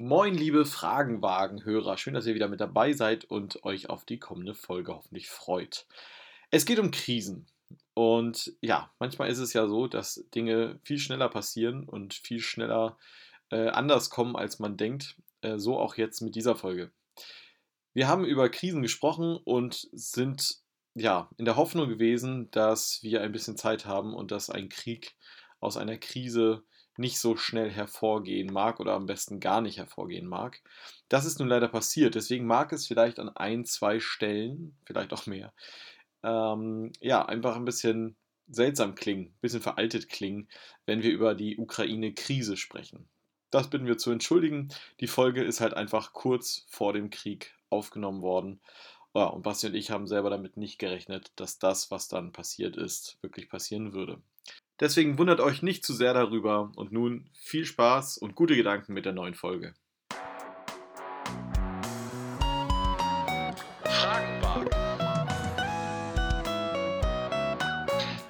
Moin, liebe Fragenwagen-Hörer. Schön, dass ihr wieder mit dabei seid und euch auf die kommende Folge hoffentlich freut. Es geht um Krisen. Und ja, manchmal ist es ja so, dass Dinge viel schneller passieren und viel schneller äh, anders kommen, als man denkt. Äh, so auch jetzt mit dieser Folge. Wir haben über Krisen gesprochen und sind ja in der Hoffnung gewesen, dass wir ein bisschen Zeit haben und dass ein Krieg aus einer Krise nicht so schnell hervorgehen mag oder am besten gar nicht hervorgehen mag. Das ist nun leider passiert. Deswegen mag es vielleicht an ein, zwei Stellen, vielleicht auch mehr, ähm, ja, einfach ein bisschen seltsam klingen, ein bisschen veraltet klingen, wenn wir über die Ukraine-Krise sprechen. Das bitten wir zu entschuldigen. Die Folge ist halt einfach kurz vor dem Krieg aufgenommen worden. Ja, und Basti und ich haben selber damit nicht gerechnet, dass das, was dann passiert ist, wirklich passieren würde. Deswegen wundert euch nicht zu sehr darüber und nun viel Spaß und gute Gedanken mit der neuen Folge. Fragenwagen.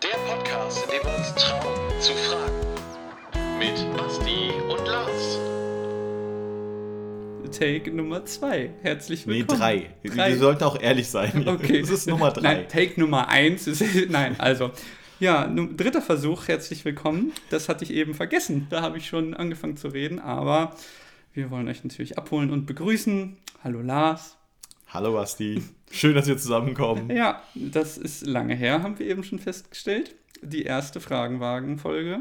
Der Podcast, in dem wir uns trauen zu fragen. Mit Basti und Lars. Take Nummer 2. Herzlich Nee, willkommen. drei. Drei. Wir sollten auch ehrlich sein. Okay. Das ist Nummer drei. Nein, Take Nummer 1 ist. Nein, also. Ja, nu- dritter Versuch, herzlich willkommen. Das hatte ich eben vergessen. Da habe ich schon angefangen zu reden, aber wir wollen euch natürlich abholen und begrüßen. Hallo Lars. Hallo Basti. Schön, dass wir zusammenkommen. Ja, das ist lange her, haben wir eben schon festgestellt. Die erste Fragenwagen-Folge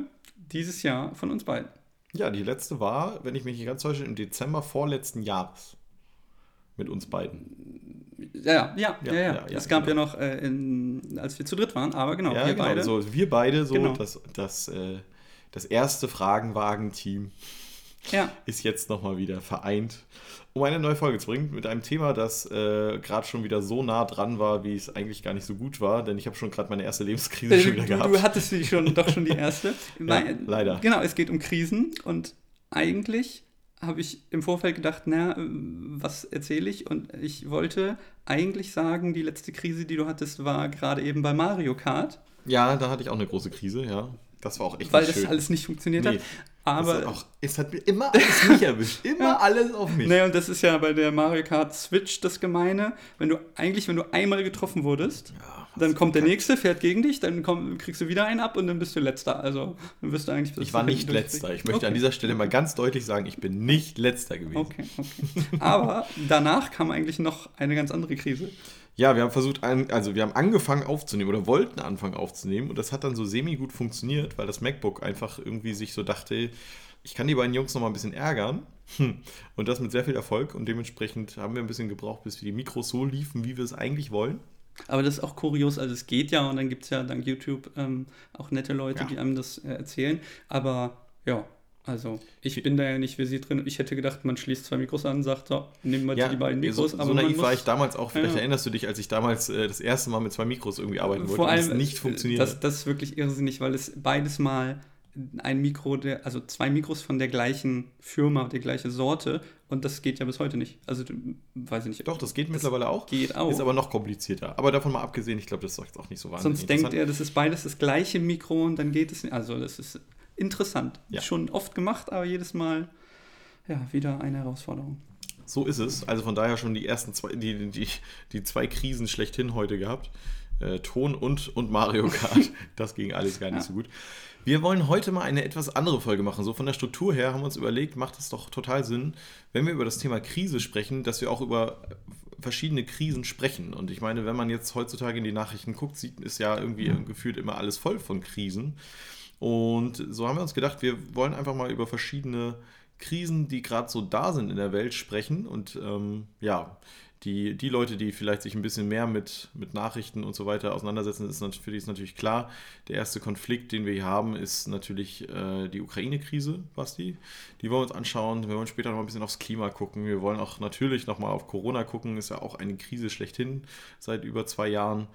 dieses Jahr von uns beiden. Ja, die letzte war, wenn ich mich nicht ganz täusche, im Dezember vorletzten Jahres. Mit uns beiden. Ja, ja, ja, Ja, ja. ja, ja, es gab genau. ja noch, äh, in, als wir zu dritt waren, aber genau, ja, wir genau. beide. So, wir beide, so Genau. das, das, äh, das erste Fragenwagen-Team Ja, ist jetzt nochmal wieder vereint, um eine neue Folge zu bringen mit einem Thema, das äh, gerade schon wieder so nah dran war, wie es eigentlich gar nicht so gut war, denn ich habe schon gerade meine erste Lebenskrise Äh, schon wieder du, gehabt. du hattest sie schon, doch schon die erste. Nein, leider. Genau, es geht um Krisen und eigentlich habe ich im Vorfeld gedacht, na, was erzähle ich? Und ich wollte eigentlich sagen, die letzte Krise, die du hattest, war gerade eben bei Mario Kart, ja, da hatte ich auch eine große Krise, ja. Das war auch echt weil das schön. alles nicht funktioniert Nee, hat. Aber auch, es hat mir immer alles mich erwischt. Immer Ja. alles auf mich. Naja, und das ist ja bei der Mario Kart Switch das Gemeine. Wenn du eigentlich, wenn du einmal getroffen wurdest, dann kommt der nächste, fährt gegen dich, dann komm, kriegst du wieder einen ab und dann bist du letzter. Also dann wirst du eigentlich. Ich war nicht letzter. Ich möchte Okay. an dieser Stelle mal ganz deutlich sagen, ich bin nicht letzter gewesen. Okay, okay. Aber danach kam eigentlich noch eine ganz andere Krise. Ja, wir haben versucht, also wir haben angefangen aufzunehmen oder wollten anfangen aufzunehmen und das hat dann so semi gut funktioniert, weil das MacBook einfach irgendwie sich so dachte, ich kann die beiden Jungs noch mal ein bisschen ärgern. Hm. Und das mit sehr viel Erfolg und dementsprechend haben wir ein bisschen gebraucht, bis wir die Mikros so liefen, wie wir es eigentlich wollen. Aber das ist auch kurios, also es geht ja und dann gibt es ja dank YouTube ähm, auch nette Leute, Ja. die einem das äh, erzählen. Aber ja, also ich bin da ja nicht versiert drin. Ich hätte gedacht, man schließt zwei Mikros an und sagt, so, nehmen wir die beiden Mikros. so, aber so man naiv war ich damals auch. Vielleicht Ja. erinnerst du dich, als ich damals äh, das erste Mal mit zwei Mikros irgendwie arbeiten wollte Vor und es allem, nicht äh, funktioniert. Das, das ist wirklich irrsinnig, weil es beides mal ein Mikro, der, also zwei Mikros von der gleichen Firma, der gleiche Sorte und das geht ja bis heute nicht. Also, weiß ich nicht. Doch, das geht mittlerweile auch. geht auch. Ist aber noch komplizierter. Aber davon mal abgesehen, ich glaube, das ist jetzt auch nicht so wahnsinnig Sonst denkt er, das ist beides das gleiche Mikro und dann geht es nicht. Also, das ist interessant. Ja. Schon oft gemacht, aber jedes Mal ja, wieder eine Herausforderung. So ist es. Also von daher schon die ersten zwei, die, die, die zwei Krisen schlechthin heute gehabt. Äh, Ton und, und Mario Kart. Das ging alles gar nicht Ja. so gut. Wir wollen heute mal eine etwas andere Folge machen. So von der Struktur her haben wir uns überlegt, macht es doch total Sinn, wenn wir über das Thema Krise sprechen, dass wir auch über verschiedene Krisen sprechen. Und ich meine, wenn man jetzt heutzutage in die Nachrichten guckt, sieht es ja irgendwie gefühlt immer alles voll von Krisen. Und so haben wir uns gedacht, wir wollen einfach mal über verschiedene Krisen, die gerade so da sind in der Welt, sprechen. Und ähm, ja, die, die Leute, die vielleicht sich ein bisschen mehr mit, mit Nachrichten und so weiter auseinandersetzen, ist für die ist natürlich klar, der erste Konflikt, den wir hier haben, ist natürlich äh, die Ukraine-Krise, Basti. Die wollen wir uns anschauen. Wir wollen später noch ein bisschen aufs Klima gucken. Wir wollen auch natürlich noch mal auf Corona gucken. Ist ja auch eine Krise schlechthin seit über zwei Jahren.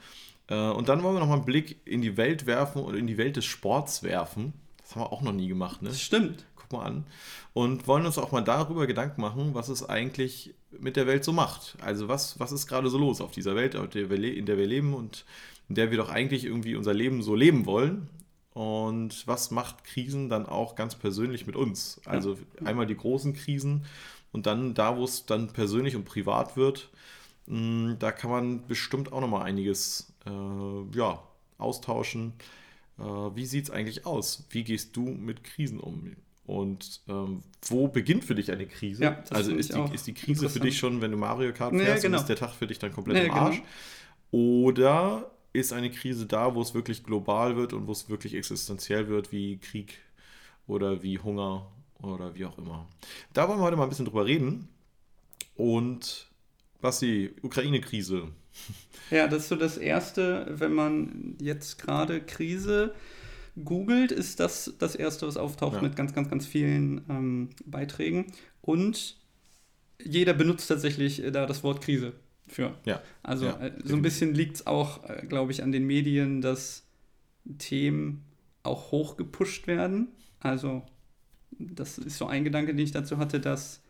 Äh, und dann wollen wir noch mal einen Blick in die Welt werfen und in die Welt des Sports werfen. Das haben wir auch noch nie gemacht, ne? Das stimmt. Guck mal an. Und wollen uns auch mal darüber Gedanken machen, was es eigentlich mit der Welt so macht. Also was, was ist gerade so los auf dieser Welt, in der wir leben und in der wir doch eigentlich irgendwie unser Leben so leben wollen. Und was macht Krisen dann auch ganz persönlich mit uns? Also einmal die großen Krisen Und dann da, wo es dann persönlich und privat wird, mh, da kann man bestimmt auch nochmal einiges äh, ja, austauschen. Äh, wie sieht es eigentlich aus? Wie gehst du mit Krisen um? Und ähm, wo beginnt für dich eine Krise? Ja, das also ist die, ist die Krise für dich schon, wenn du Mario Kart fährst genau. und ist der Tag für dich dann komplett Ja, im genau. Arsch? Oder ist eine Krise da, wo es wirklich global wird und wo es wirklich existenziell wird, wie Krieg oder wie Hunger oder wie auch immer? Da wollen wir heute mal ein bisschen drüber reden. Und was die Ukraine-Krise. Ja, das ist so das Erste, wenn man jetzt gerade Krise googelt, ist das das Erste, was auftaucht Ja. mit ganz, ganz, ganz vielen ähm, Beiträgen. Und jeder benutzt tatsächlich äh, da das Wort Krise für. Ja. Also Ja, äh, so ein bisschen liegt es auch, äh, glaube ich, an den Medien, dass Themen auch hoch gepusht werden. Also das ist so ein Gedanke, den ich dazu hatte, dass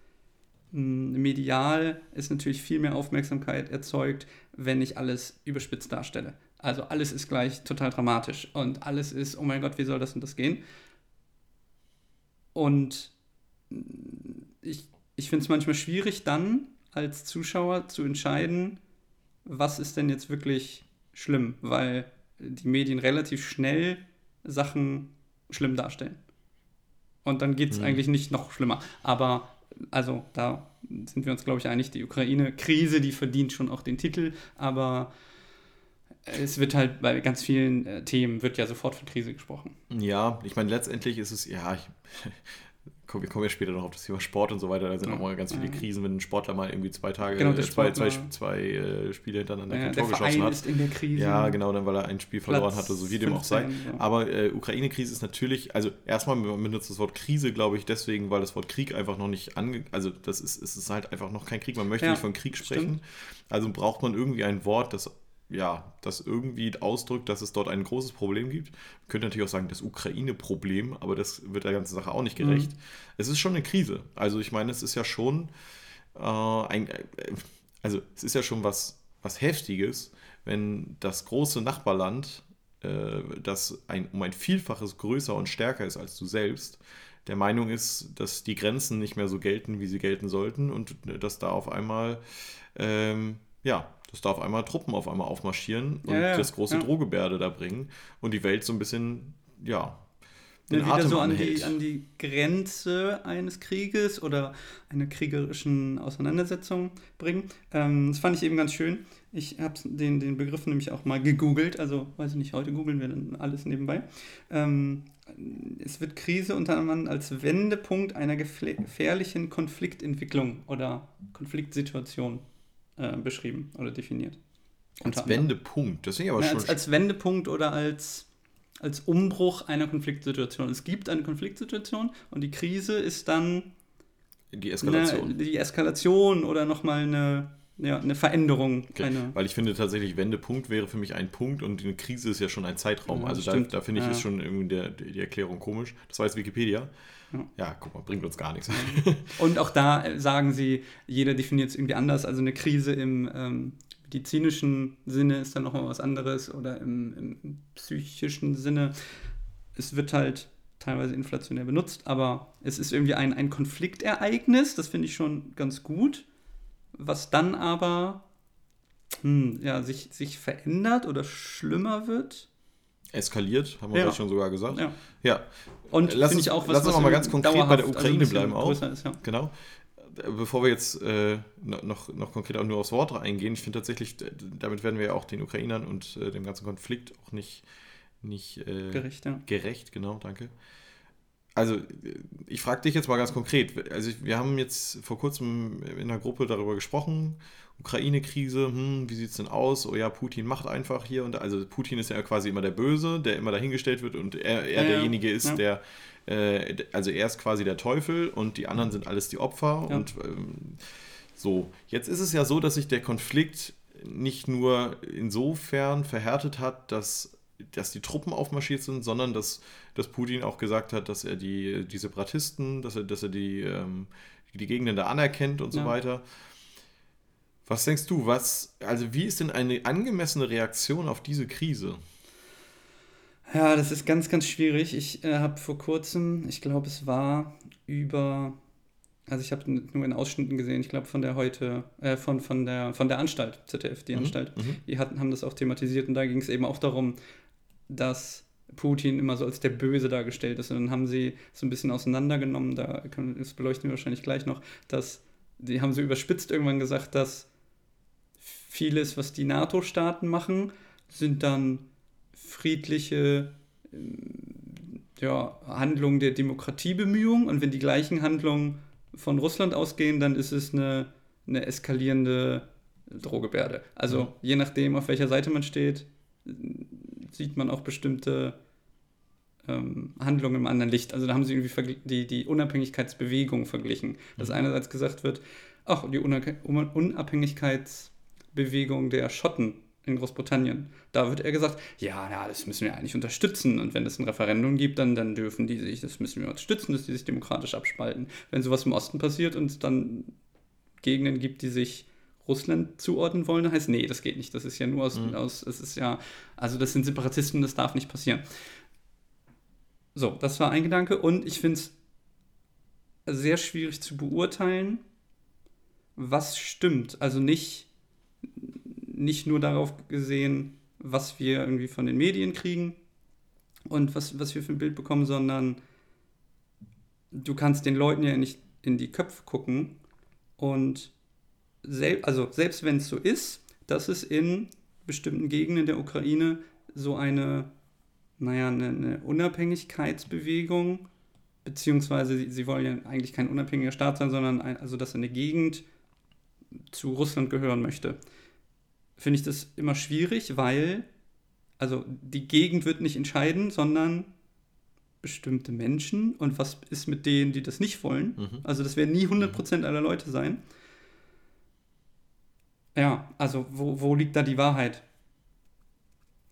mh, medial es natürlich viel mehr Aufmerksamkeit erzeugt, wenn ich alles überspitzt darstelle. Also alles ist gleich total dramatisch und alles ist, oh mein Gott, wie soll das und das gehen? Und ich, ich finde es manchmal schwierig, dann als Zuschauer zu entscheiden, was ist denn jetzt wirklich schlimm, weil die Medien relativ schnell Sachen schlimm darstellen. Und dann geht es Mhm. eigentlich nicht noch schlimmer. Aber also da sind wir uns, glaube ich, einig, die Ukraine-Krise, die verdient schon auch den Titel, aber es wird halt bei ganz vielen äh, Themen wird ja sofort von Krise gesprochen. Ja, ich meine, letztendlich ist es, ja, ich, komm, wir kommen ja später noch auf das Thema Sport und so weiter. Da sind Ja. auch mal ganz viele Ja. Krisen, wenn ein Sportler mal irgendwie zwei Tage, Genau, äh, zwei, zwei, zwei äh, Spiele hintereinander Ja, kein der Tor geschossen Verein hat. ist in der Krise. Ja, genau, dann weil er ein Spiel verloren Platz hatte, so wie dem auch sei. 15, so. Aber äh, Ukraine-Krise ist natürlich, also erstmal man benutzt das Wort Krise, glaube ich, deswegen, weil das Wort Krieg einfach noch nicht ange... Also das ist, es ist halt einfach noch kein Krieg. Man möchte Ja, nicht von Krieg sprechen. stimmt. Also braucht man irgendwie ein Wort, das ja, das irgendwie ausdrückt, dass es dort ein großes Problem gibt. Man könnte natürlich auch sagen, das Ukraine-Problem, aber das wird der ganzen Sache auch nicht gerecht. Mhm. Es ist schon eine Krise. Also ich meine, es ist ja schon äh, ein, äh, also es ist ja schon was, was Heftiges, wenn das große Nachbarland, äh, das ein, um ein Vielfaches größer und stärker ist als du selbst, der Meinung ist, dass die Grenzen nicht mehr so gelten, wie sie gelten sollten und dass da auf einmal, ähm, ja, dass da auf einmal Truppen auf einmal aufmarschieren und Ja, das große ja. Drohgebärde da bringen und die Welt so ein bisschen, ja, den Ja, wieder Atem so an die, an die Grenze eines Krieges oder einer kriegerischen Auseinandersetzung bringen. Ähm, das fand ich eben ganz schön. Ich habe den, den Begriff nämlich auch mal gegoogelt, also weiß ich nicht, heute googeln wir dann alles nebenbei. Ähm, es wird Krise unter anderem als Wendepunkt einer gefährlichen Konfliktentwicklung oder Konfliktsituation äh, beschrieben oder definiert. Als. Wendepunkt. Das ich aber Ja, schon als, als Wendepunkt oder als, als Umbruch einer Konfliktsituation. Es gibt eine Konfliktsituation und die Krise ist dann die Eskalation. Eine, die Eskalation oder nochmal eine, ja, eine Veränderung. Okay. Eine, Weil ich finde tatsächlich, Wendepunkt wäre für mich ein Punkt und eine Krise ist ja schon ein Zeitraum. Ja, also da, stimmt. da finde ich, Ja. ist schon irgendwie der, die Erklärung komisch. Das war jetzt Wikipedia. Ja. Ja, guck mal, bringt uns gar nichts. und auch da äh, sagen sie, jeder definiert es irgendwie anders. Also eine Krise im ähm, medizinischen Sinne ist dann nochmal was anderes oder im, im psychischen Sinne. Es wird halt teilweise inflationär benutzt, aber es ist irgendwie ein, ein Konfliktereignis, das finde ich schon ganz gut, was dann aber hm, ja, sich, sich verändert oder schlimmer wird. Eskaliert, haben wir Ja. schon sogar gesagt. Ja. Ja, Und Lass uns- ich auch was, lass uns mal ganz konkret bei der Ukraine bisschen bleiben auch. Ist, ja. genau. Bevor wir jetzt äh, no- noch, noch konkret auch nur aufs Wort eingehen, ich finde tatsächlich, damit werden wir ja auch den Ukrainern und äh, dem ganzen Konflikt auch nicht, nicht äh, Gerecht, ja. Gerecht, genau, danke. Also, ich frage dich jetzt mal ganz konkret. Also, wir haben jetzt vor kurzem in der Gruppe darüber gesprochen. Ukraine-Krise, hm, wie sieht es denn aus? Oh ja, Putin macht einfach hier und da. Also, Putin ist ja quasi immer der Böse, der immer dahingestellt wird und er, er Ja, ja, derjenige ist, ja. der, äh, also er ist quasi der Teufel und die anderen sind alles die Opfer. Ja. Und ähm, so, jetzt ist es ja so, dass sich der Konflikt nicht nur insofern verhärtet hat, dass, dass die Truppen aufmarschiert sind, sondern dass, dass Putin auch gesagt hat, dass er die, die Separatisten, dass er, dass er die, ähm, die Gegenden da anerkennt und so Ja. weiter. Was denkst du, was, also wie ist denn eine angemessene Reaktion auf diese Krise? Ja, das ist ganz, ganz schwierig. Ich äh, habe vor kurzem, ich glaube, es war über also ich habe nur in Ausschnitten gesehen, ich glaube von der heute, äh, von, von, der, von der Anstalt, ZDF, die Mhm, Anstalt, mhm. die hatten, haben das auch thematisiert und da ging es eben auch darum, dass Putin immer so als der Böse dargestellt ist. Und dann haben sie so ein bisschen auseinandergenommen, da können, das beleuchten wir wahrscheinlich gleich noch, dass die haben so überspitzt irgendwann gesagt, dass vieles, was die NATO-Staaten machen, sind dann friedliche ähm, ja, Handlungen der Demokratiebemühung und wenn die gleichen Handlungen von Russland ausgehen, dann ist es eine, eine eskalierende Drohgebärde. Also Mhm. je nachdem, auf welcher Seite man steht, sieht man auch bestimmte ähm, Handlungen im anderen Licht. Also da haben sie irgendwie die, die Unabhängigkeitsbewegung verglichen. Dass Mhm. einerseits gesagt wird, ach, die Una- Unabhängigkeitsbewegung der Schotten in Großbritannien. Da wird er gesagt, ja, na, das müssen wir eigentlich unterstützen. Und wenn es ein Referendum gibt, dann, dann dürfen die sich, das müssen wir unterstützen, dass die sich demokratisch abspalten. Wenn sowas im Osten passiert und es dann Gegenden gibt, die sich Russland zuordnen wollen, dann heißt, nee, das geht nicht. Das ist ja nur aus, Mhm. aus es ist ja, also das sind Separatisten, das darf nicht passieren. So, das war ein Gedanke und ich finde es sehr schwierig zu beurteilen, was stimmt. Also nicht, nicht nur darauf gesehen, was wir irgendwie von den Medien kriegen und was, was wir für ein Bild bekommen, sondern du kannst den Leuten ja nicht in die Köpfe gucken und sel also selbst wenn es so ist, dass es in bestimmten Gegenden der Ukraine so eine, naja, eine, eine Unabhängigkeitsbewegung, beziehungsweise sie, sie wollen ja eigentlich kein unabhängiger Staat sein, sondern ein, also dass eine Gegend zu Russland gehören möchte, finde ich das immer schwierig, weil also die Gegend wird nicht entscheiden, sondern bestimmte Menschen und was ist mit denen, die das nicht wollen. Mhm. Also das werden nie 100% aller Leute sein. Ja, also wo, wo liegt da die Wahrheit?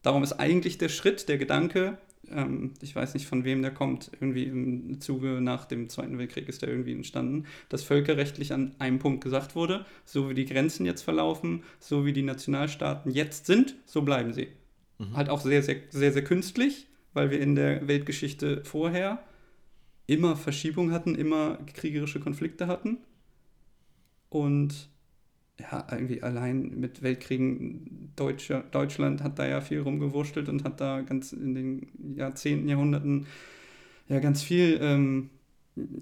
Darum ist eigentlich der Schritt, der Gedanke, ähm, ich weiß nicht von wem der kommt, irgendwie im Zuge nach dem Zweiten Weltkrieg ist der irgendwie entstanden, dass völkerrechtlich an einem Punkt gesagt wurde, so wie die Grenzen jetzt verlaufen, so wie die Nationalstaaten jetzt sind, so bleiben sie. Mhm. Halt auch sehr, sehr, sehr, sehr künstlich, weil wir in der Weltgeschichte vorher immer Verschiebung hatten, immer kriegerische Konflikte hatten. Und ja, irgendwie allein mit Weltkriegen, Deutsche, Deutschland hat da ja viel rumgewurschtelt und hat da ganz in den Jahrzehnten, Jahrhunderten ja ganz viel ähm,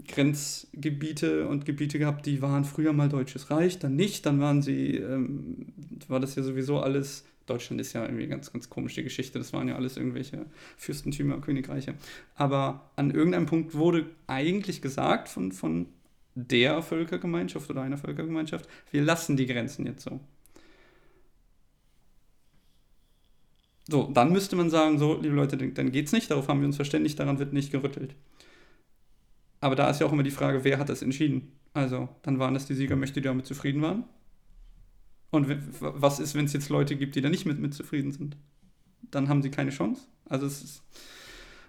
Grenzgebiete und Gebiete gehabt, die waren früher mal Deutsches Reich, dann nicht, dann waren sie, ähm, war das ja sowieso alles, Deutschland ist ja irgendwie ganz, ganz komische Geschichte, das waren ja alles irgendwelche Fürstentümer, Königreiche. Aber an irgendeinem Punkt wurde eigentlich gesagt von, von der Völkergemeinschaft oder einer Völkergemeinschaft, wir lassen die Grenzen jetzt so. So, dann müsste man sagen, so, liebe Leute, dann geht's nicht, darauf haben wir uns verständigt, daran wird nicht gerüttelt. Aber da ist ja auch immer die Frage, wer hat das entschieden? Also, dann waren das die Siegermächte, die damit zufrieden waren. Und was ist, wenn es jetzt Leute gibt, die da nicht mit, mit zufrieden sind? Dann haben sie keine Chance. Also es ist,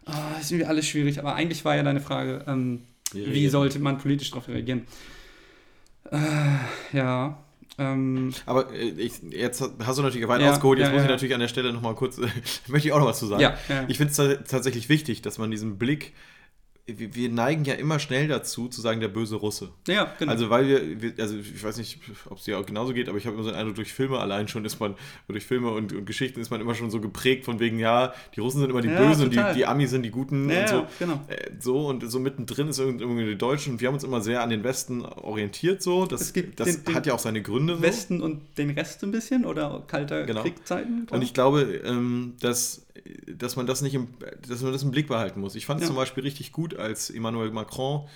ah, ist irgendwie alles schwierig. Aber eigentlich war ja deine Frage, ähm, Wie reagieren. sollte man politisch darauf reagieren? Äh, ja. Ähm, Aber äh, ich, jetzt hast du natürlich weit Ja, ausgeholt. Jetzt ja, muss ich ja. natürlich an der Stelle nochmal kurz, möchte ich auch noch was zu sagen. ja. Ich finde es tatsächlich wichtig, dass man diesen Blick, wir, wir neigen ja immer schnell dazu, zu sagen, der böse Russe. ja, genau. Also weil wir, wir, also ich weiß nicht, ob es dir auch genauso geht, aber ich habe immer so den Eindruck, durch Filme allein schon ist man, durch Filme und, und Geschichten ist man immer schon so geprägt von wegen, ja, die Russen sind immer die Ja, Bösen und die, die Amis sind die Guten ja, und so. genau. Äh, So und so mittendrin ist irgendwie die Deutschen und wir haben uns immer sehr an den Westen orientiert so. Das, Es gibt das den- hat ja auch seine Gründe. So. Westen und den Rest ein bisschen oder kalter Genau. Kriegzeiten? Und ich glaube, ähm, dass, dass man das nicht im, dass man das im Blick behalten muss. Ich fand es Ja. zum Beispiel richtig gut, als Emmanuel Macron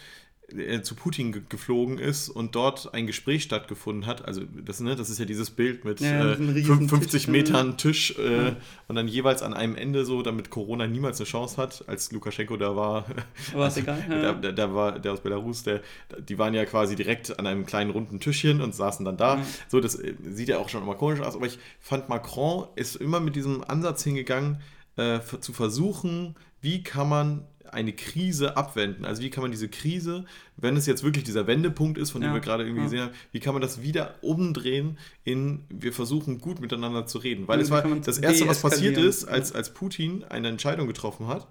äh, zu Putin ge geflogen ist und dort ein Gespräch stattgefunden hat. Also das, ne, das ist ja dieses Bild mit Ja, äh, diesen riesen fünf- 50 Tisch, Metern Tisch äh, Ja. und dann jeweils an einem Ende so, damit Corona niemals eine Chance hat, als Lukaschenko da war. Aber ist egal. Ja. Da, da, war der aus Belarus, der, die waren ja quasi direkt an einem kleinen runden Tischchen und saßen dann da. So, das äh, sieht ja auch schon immer komisch aus, aber ich fand, Macron ist immer mit diesem Ansatz hingegangen, äh, zu versuchen, wie kann man eine Krise abwenden. Also wie kann man diese Krise, wenn es jetzt wirklich dieser Wendepunkt ist, von dem Ja, wir gerade irgendwie ja. gesehen haben, wie kann man das wieder umdrehen in, wir versuchen gut miteinander zu reden. Weil es war das Erste, was passiert ist, als, als Putin eine Entscheidung getroffen hat,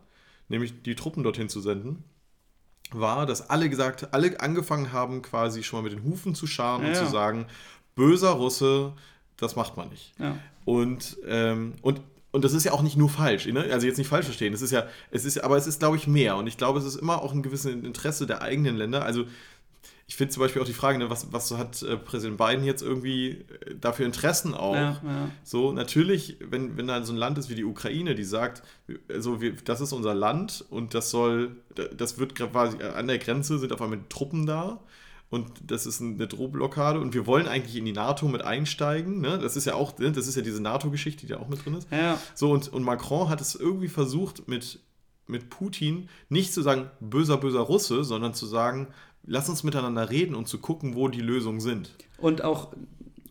nämlich die Truppen dorthin zu senden, war, dass alle gesagt, alle angefangen haben, quasi schon mal mit den Hufen zu scharen Ja, und zu sagen, böser Russe, das macht man nicht. Und, ähm, und, und das ist ja auch nicht nur falsch, ne? also jetzt nicht falsch verstehen, es ist ja, es ist, aber es ist, glaube ich, mehr. Und ich glaube, es ist immer auch ein gewisses Interesse der eigenen Länder. Also ich finde zum Beispiel auch die Frage, ne, was, was hat äh, Präsident Biden jetzt irgendwie äh, dafür Interessen auch? Ja, ja. So, natürlich, wenn, wenn da so ein Land ist wie die Ukraine, die sagt, also wir, das ist unser Land und das soll, das wird quasi an der Grenze sind auf einmal Truppen da und das ist eine Drohblockade und wir wollen eigentlich in die NATO mit einsteigen. Ne? Das ist ja auch, ne, das ist ja diese NATO-Geschichte, die da auch mit drin ist. Ja, So, und, und Macron hat es irgendwie versucht, mit, mit Putin nicht zu sagen, böser, böser Russe, sondern zu sagen, lass uns miteinander reden und zu gucken, wo die Lösungen sind. und auch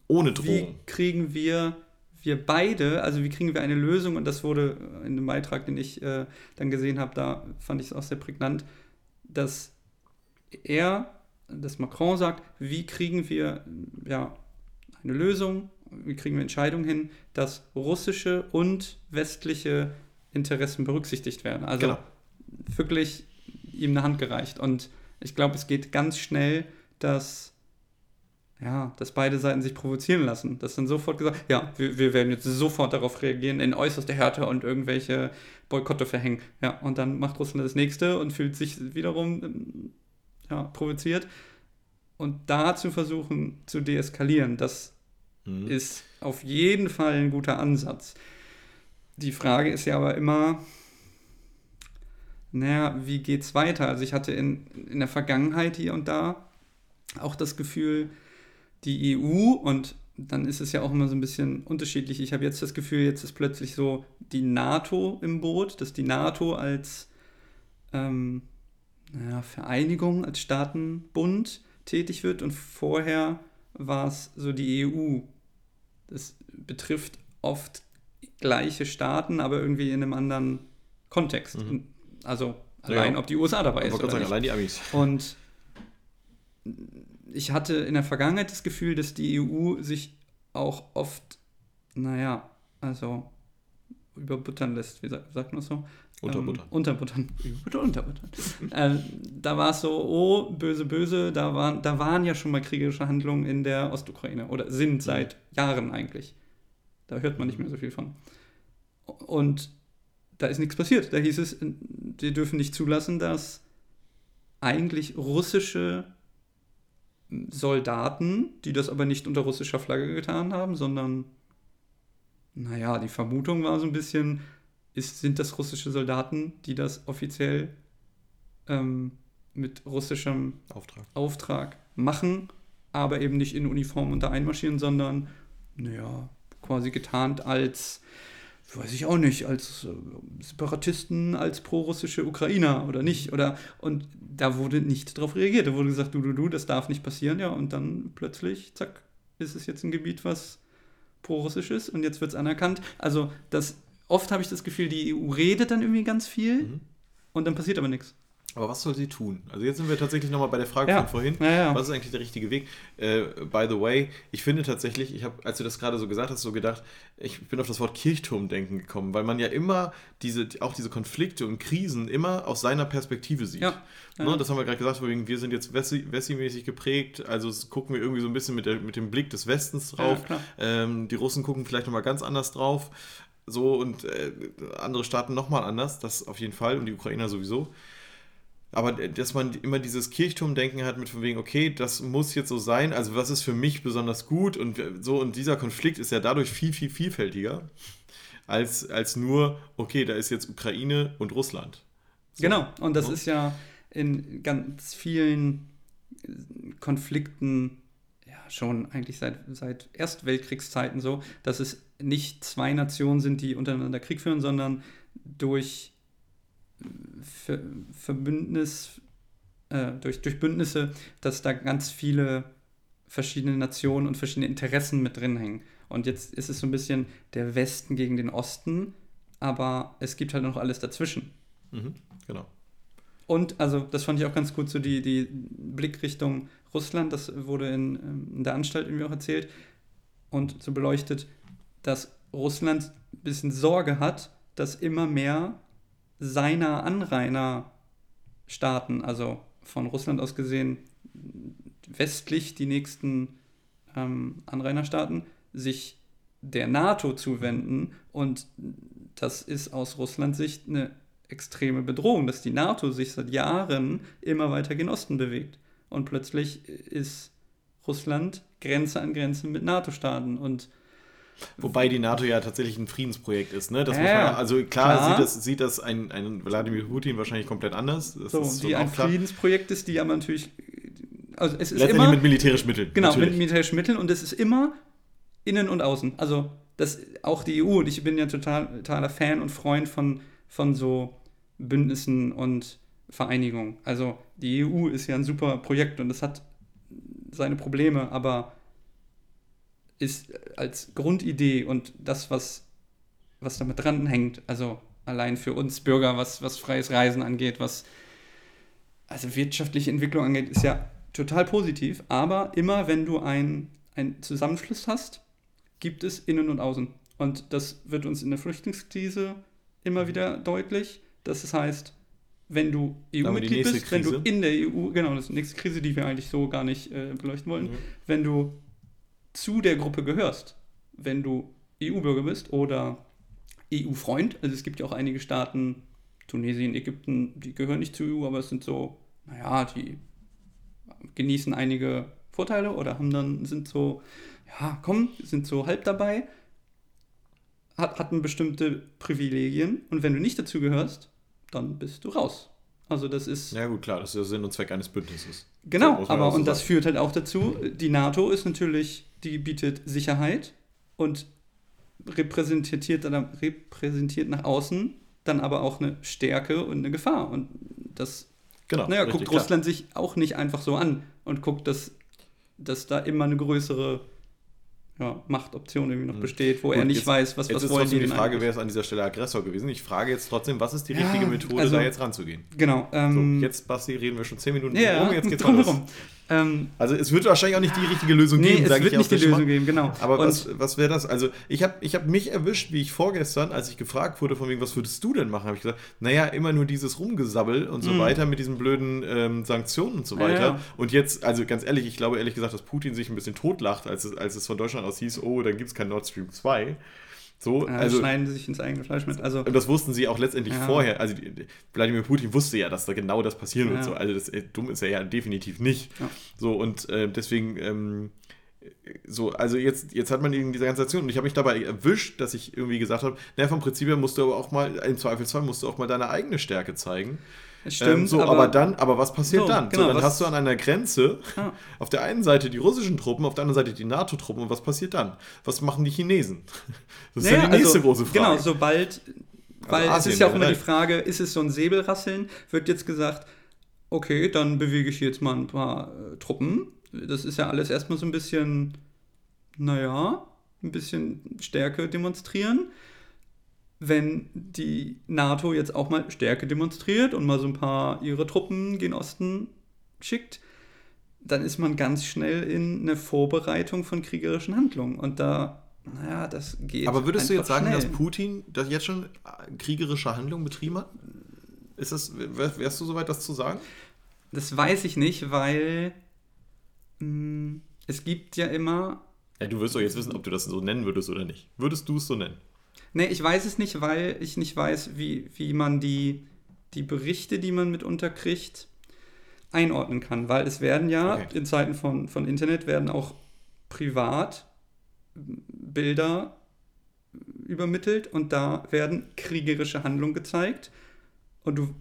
Ohne wie Drohung. kriegen wir, wir beide, also wie kriegen wir eine Lösung, und das wurde in dem Beitrag, den ich äh, dann gesehen habe, da fand ich es auch sehr prägnant, dass er, dass Macron sagt, wie kriegen wir ja, eine Lösung, wie kriegen wir Entscheidungen hin, dass russische und westliche Interessen berücksichtigt werden. Also Genau. wirklich ihm eine Hand gereicht. Und ich glaube, es geht ganz schnell, dass ja, dass beide Seiten sich provozieren lassen. Dass dann sofort gesagt, ja, wir, wir werden jetzt sofort darauf reagieren, in äußerster Härte und irgendwelche Boykotte verhängen. Ja, und dann macht Russland das nächste und fühlt sich wiederum ja, provoziert. Und da zu versuchen zu deeskalieren, das Mhm. ist auf jeden Fall ein guter Ansatz. Die Frage ist ja aber immer, naja, wie geht's weiter? Also ich hatte in, in der Vergangenheit hier und da auch das Gefühl, die EU und dann ist es ja auch immer so ein bisschen unterschiedlich. Ich habe jetzt das Gefühl, jetzt ist plötzlich so die NATO im Boot, dass die NATO als ähm, naja, Vereinigung, als Staatenbund tätig wird und vorher war es so die EU. Das betrifft oft gleiche Staaten, aber irgendwie in einem anderen Kontext. Mhm. Also allein, Ja. ob die USA dabei ist oder sagen, nicht. allein die Amis. Und ich hatte in der Vergangenheit das Gefühl, dass die EU sich auch oft, naja, also überbuttern lässt. Wie sagt, sagt man so? Unterbuttern. Ähm, unterbuttern. Unterbuttern. äh, da war es so, oh, böse, böse, da waren, da waren ja schon mal kriegerische Handlungen in der Ostukraine oder sind seit Jahren eigentlich. Da hört man nicht mehr so viel von. Und da ist nichts passiert. Da hieß es, wir dürfen nicht zulassen, dass eigentlich russische Soldaten, die das aber nicht unter russischer Flagge getan haben, sondern, naja, die Vermutung war so ein bisschen, ist, sind das russische Soldaten, die das offiziell ähm, mit russischem Auftrag. Auftrag machen, aber eben nicht in Uniform und da einmarschieren, sondern, naja, quasi getarnt als, weiß ich auch nicht, als äh, Separatisten, als pro-russische Ukrainer oder nicht. Oder, und da wurde nicht darauf reagiert. Da wurde gesagt, du, du, du, das darf nicht passieren, ja, und dann plötzlich, zack, ist es jetzt ein Gebiet, was pro-russisch ist und jetzt wird es anerkannt. Also, das, oft habe ich das Gefühl, die EU redet dann irgendwie ganz viel Mhm. und dann passiert aber nichts. Aber was soll sie tun? Also jetzt sind wir tatsächlich nochmal bei der Frage Ja. von vorhin. Ja, ja. Was ist eigentlich der richtige Weg? Äh, by the way, ich finde tatsächlich, ich habe, als du das gerade so gesagt hast, so gedacht, ich bin auf das Wort Kirchturmdenken gekommen, weil man ja immer diese, auch diese Konflikte und Krisen immer aus seiner Perspektive sieht. Ja. Ne, das haben wir gerade gesagt, wir sind jetzt Wessi- Wessi-mäßig geprägt, also gucken wir irgendwie so ein bisschen mit, der, mit dem Blick des Westens drauf. Ähm, die Russen gucken vielleicht nochmal ganz anders drauf. So und äh, andere Staaten nochmal anders, das auf jeden Fall und die Ukrainer sowieso. Aber äh, dass man immer dieses Kirchturmdenken hat mit von wegen, okay, das muss jetzt so sein, also was ist für mich besonders gut und wir- so und dieser Konflikt ist ja dadurch viel, viel vielfältiger als, als nur, okay, da ist jetzt Ukraine und Russland. So. Genau, und das Ne? ist ja in ganz vielen Konflikten ja schon eigentlich seit, seit Erstweltkriegszeiten so, dass es nicht zwei Nationen sind, die untereinander Krieg führen, sondern durch Ver Verbündnis, äh, durch, durch Bündnisse, dass da ganz viele verschiedene Nationen und verschiedene Interessen mit drin hängen. Und jetzt ist es so ein bisschen der Westen gegen den Osten, aber es gibt halt noch alles dazwischen. Mhm, genau. Und, also, das fand ich auch ganz gut, so die, die Blickrichtung Russland, das wurde in, ähm, in der Anstalt irgendwie auch erzählt und so beleuchtet, dass Russland ein bisschen Sorge hat, dass immer mehr seiner Anrainerstaaten, also von Russland aus gesehen westlich die nächsten ähm, Anrainerstaaten sich der NATO zuwenden. Und das ist aus Russlands Sicht eine extreme Bedrohung, dass die NATO sich seit Jahren immer weiter gen Osten bewegt. Und plötzlich ist Russland Grenze an Grenze mit NATO-Staaten. Und Wobei die NATO ja tatsächlich ein Friedensprojekt ist, ne? Das Ja, muss man, also klar, Klar. sieht das, sieht das ein, ein Wladimir Putin wahrscheinlich komplett anders. Das so, ist die ein klar. Friedensprojekt ist, die aber natürlich. Also es ist Letztendlich immer. mit militärischen Mitteln. Genau, natürlich. mit militärischen Mitteln und es ist immer innen und außen. Also das, auch die EU, und ich bin ja total, totaler Fan und Freund von, von so Bündnissen und Vereinigungen. Also die EU ist ja ein super Projekt und es hat seine Probleme, aber ist als Grundidee und das, was, was damit dranhängt, also allein für uns Bürger, was, was freies Reisen angeht, was also wirtschaftliche Entwicklung angeht, ist ja total positiv, aber immer wenn du einen Zusammenschluss hast, gibt es Innen und Außen. Und das wird uns in der Flüchtlingskrise immer wieder deutlich. Das heißt, wenn du EU-Mitglied nächste bist, wenn du Krise. in der EU, genau, das ist die nächste Krise, die wir eigentlich so gar nicht äh, beleuchten wollen, Mhm. wenn du zu der Gruppe gehörst, wenn du EU-Bürger bist oder EU-Freund, also es gibt ja auch einige Staaten, Tunesien, Ägypten, die gehören nicht zur EU, aber es sind so, naja, die genießen einige Vorteile oder haben dann, sind so, ja, komm, sind so halb dabei, hat, hatten bestimmte Privilegien und wenn du nicht dazu gehörst, dann bist du raus. Also das ist Ja gut, klar, das ist der Sinn und Zweck eines Bündnisses. So Genau, man aber auch so und das sagen. führt halt auch dazu, die NATO ist natürlich, die bietet Sicherheit und repräsentiert, dann, repräsentiert nach außen dann aber auch eine Stärke und eine Gefahr. Und das, Genau, naja, richtig, guckt klar. Russland sich auch nicht einfach so an und guckt, dass, dass da immer eine größere ja, Machtoption irgendwie noch besteht, wo Mhm. Gut, er nicht jetzt- weiß, was, Jetzt was ist wollen trotzdem die denn Frage, eigentlich? wer ist an dieser Stelle Aggressor gewesen? Ich frage jetzt trotzdem, was ist die Ja, richtige Methode, also- da jetzt ranzugehen? Genau. So, Ähm, jetzt, Basti, reden wir schon zehn Minuten ja, rum, jetzt geht's mal los. Ähm, Also es wird wahrscheinlich auch nicht die richtige Lösung nee, geben, es wird ich nicht die. Lösung geben, genau. Aber Und- was, was wäre das? Also, ich habe ich hab mich erwischt, wie ich vorgestern, als ich gefragt wurde, von wegen, was würdest du denn machen, habe ich gesagt, naja, immer nur dieses Rumgesabbel und so Mhm. weiter mit diesen blöden ähm, Sanktionen und so Ja, weiter. ja. Und jetzt, also ganz ehrlich, ich glaube ehrlich gesagt, dass Putin sich ein bisschen totlacht, als es, als es von Deutschland aus hieß, oh, dann gibt es kein Nord Stream 2. So, ja, also. schneiden sie sich ins eigene Fleisch mit. Also, Und das wussten sie auch letztendlich Ja. vorher. Also Wladimir Putin wusste ja, dass da genau das passieren wird. Ja. So. Also das, äh, dumm ist er ja definitiv nicht. So und äh, deswegen ähm, so, also jetzt, jetzt hat man eben diese ganze Aktion und ich habe mich dabei erwischt, dass ich irgendwie gesagt habe, naja, vom Prinzip her musst du aber auch mal, im Zweifelsfall musst du auch mal deine eigene Stärke zeigen. Es stimmt, ähm, so, aber, dann, aber was passiert So, dann? genau, so, dann hast du an einer Grenze Ah. auf der einen Seite die russischen Truppen, auf der anderen Seite die NATO-Truppen und was passiert dann? Was machen die Chinesen? Das ist ja, die nächste also, große Frage. Genau, sobald, weil es Asien ist ja auch immer die. Frage, ist es so ein Säbelrasseln, wird jetzt gesagt, okay, dann bewege ich jetzt mal ein paar äh, Truppen. Das ist ja alles erstmal so ein bisschen, naja, ein bisschen Stärke demonstrieren. Wenn die NATO jetzt auch mal Stärke demonstriert und mal so ein paar ihre Truppen gen Osten schickt, dann ist man ganz schnell in eine Vorbereitung von kriegerischen Handlungen. Und da, naja, das geht. Aber würdest du jetzt sagen, schnell. dass Putin das jetzt schon äh, kriegerische Handlungen betrieben hat? Ist das, wär- wärst du soweit, das zu sagen? Das weiß ich nicht, weil mh, es gibt ja immer. Ja, du wirst doch jetzt wissen, ob du das so nennen würdest oder nicht. Würdest du es so nennen? Nee, ich weiß es nicht, weil ich nicht weiß, wie, wie man die, die Berichte, die man mitunter kriegt, einordnen kann. Weil es werden ja Okay. in Zeiten von, von Internet werden auch privat Bilder übermittelt und da werden kriegerische Handlungen gezeigt. Und du,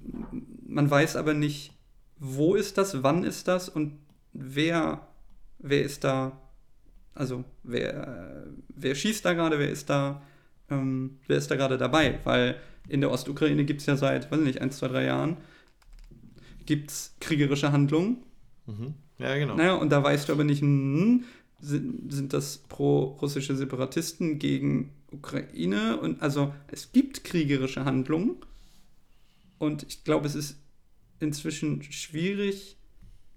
man weiß aber nicht, wo ist das, wann ist das und wer, wer ist da, also wer, wer schießt da gerade, wer ist da, ähm, wer ist da gerade dabei? Weil in der Ostukraine gibt es ja seit, weiß ich nicht, ein, zwei, drei Jahren, gibt es kriegerische Handlungen. Mhm. Ja, genau. Naja, und da weißt du aber nicht, hm, sind, sind das pro-russische Separatisten gegen Ukraine? Und also es gibt kriegerische Handlungen. Und ich glaube, es ist inzwischen schwierig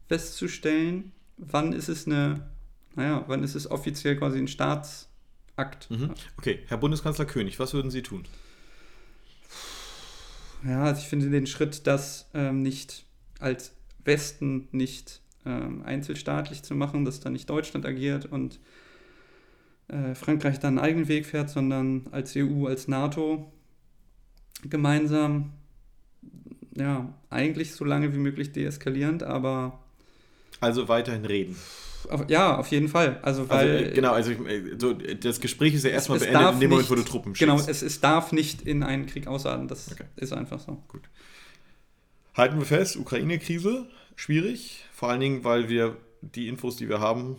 festzustellen, wann ist es eine, naja, wann ist es offiziell quasi ein Staatsakt. Mhm. Okay, Herr Bundeskanzler König, was würden Sie tun? Ja, also ich finde den Schritt, das ähm, nicht als Westen nicht ähm, einzelstaatlich zu machen, dass da nicht Deutschland agiert und äh, Frankreich dann einen eigenen Weg fährt, sondern als EU, als NATO gemeinsam, ja, eigentlich so lange wie möglich deeskalierend, aber Also weiterhin reden. Ja, auf jeden Fall. Also, Also, weil äh, genau, also ich, äh, so, das Gespräch ist ja erstmal beendet in dem Moment, wo du Truppen Genau, schickst. es, es darf nicht in einen Krieg ausarten. Das Okay. ist einfach so. Halten wir fest, Ukraine-Krise, schwierig. Vor allen Dingen, weil wir die Infos, die wir haben,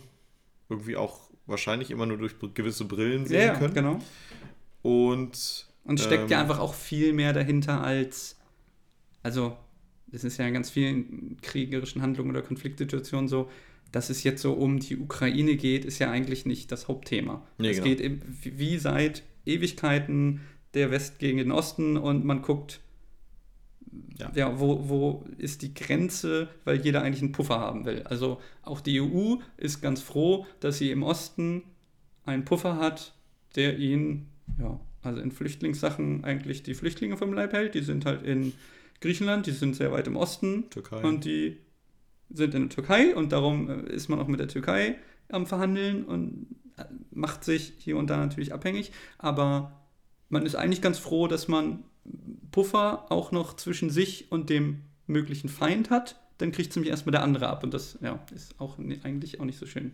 irgendwie auch wahrscheinlich immer nur durch gewisse Brillen sehen Ja, ja, können. genau. Und, Und es steckt ja ähm, einfach auch viel mehr dahinter als, also es ist ja in ganz vielen kriegerischen Handlungen oder Konfliktsituationen so, dass es jetzt so um die Ukraine geht, ist ja eigentlich nicht das Hauptthema. Nee, es genau. geht wie seit Ewigkeiten der West gegen den Osten und man guckt, Ja. ja, wo, wo ist die Grenze, weil jeder eigentlich einen Puffer haben will. Also auch die EU ist ganz froh, dass sie im Osten einen Puffer hat, der ihn, ja, also in Flüchtlingssachen eigentlich die Flüchtlinge vom Leib hält. Die sind halt in Griechenland, die sind sehr weit im Osten Türkei. und die sind in der Türkei und darum äh, ist man auch mit der Türkei am Verhandeln und äh, macht sich hier und da natürlich abhängig. Aber man ist eigentlich ganz froh, dass man Puffer auch noch zwischen sich und dem möglichen Feind hat. Dann kriegt es nämlich erstmal der andere ab und das ja, ist auch eigentlich auch nicht so schön.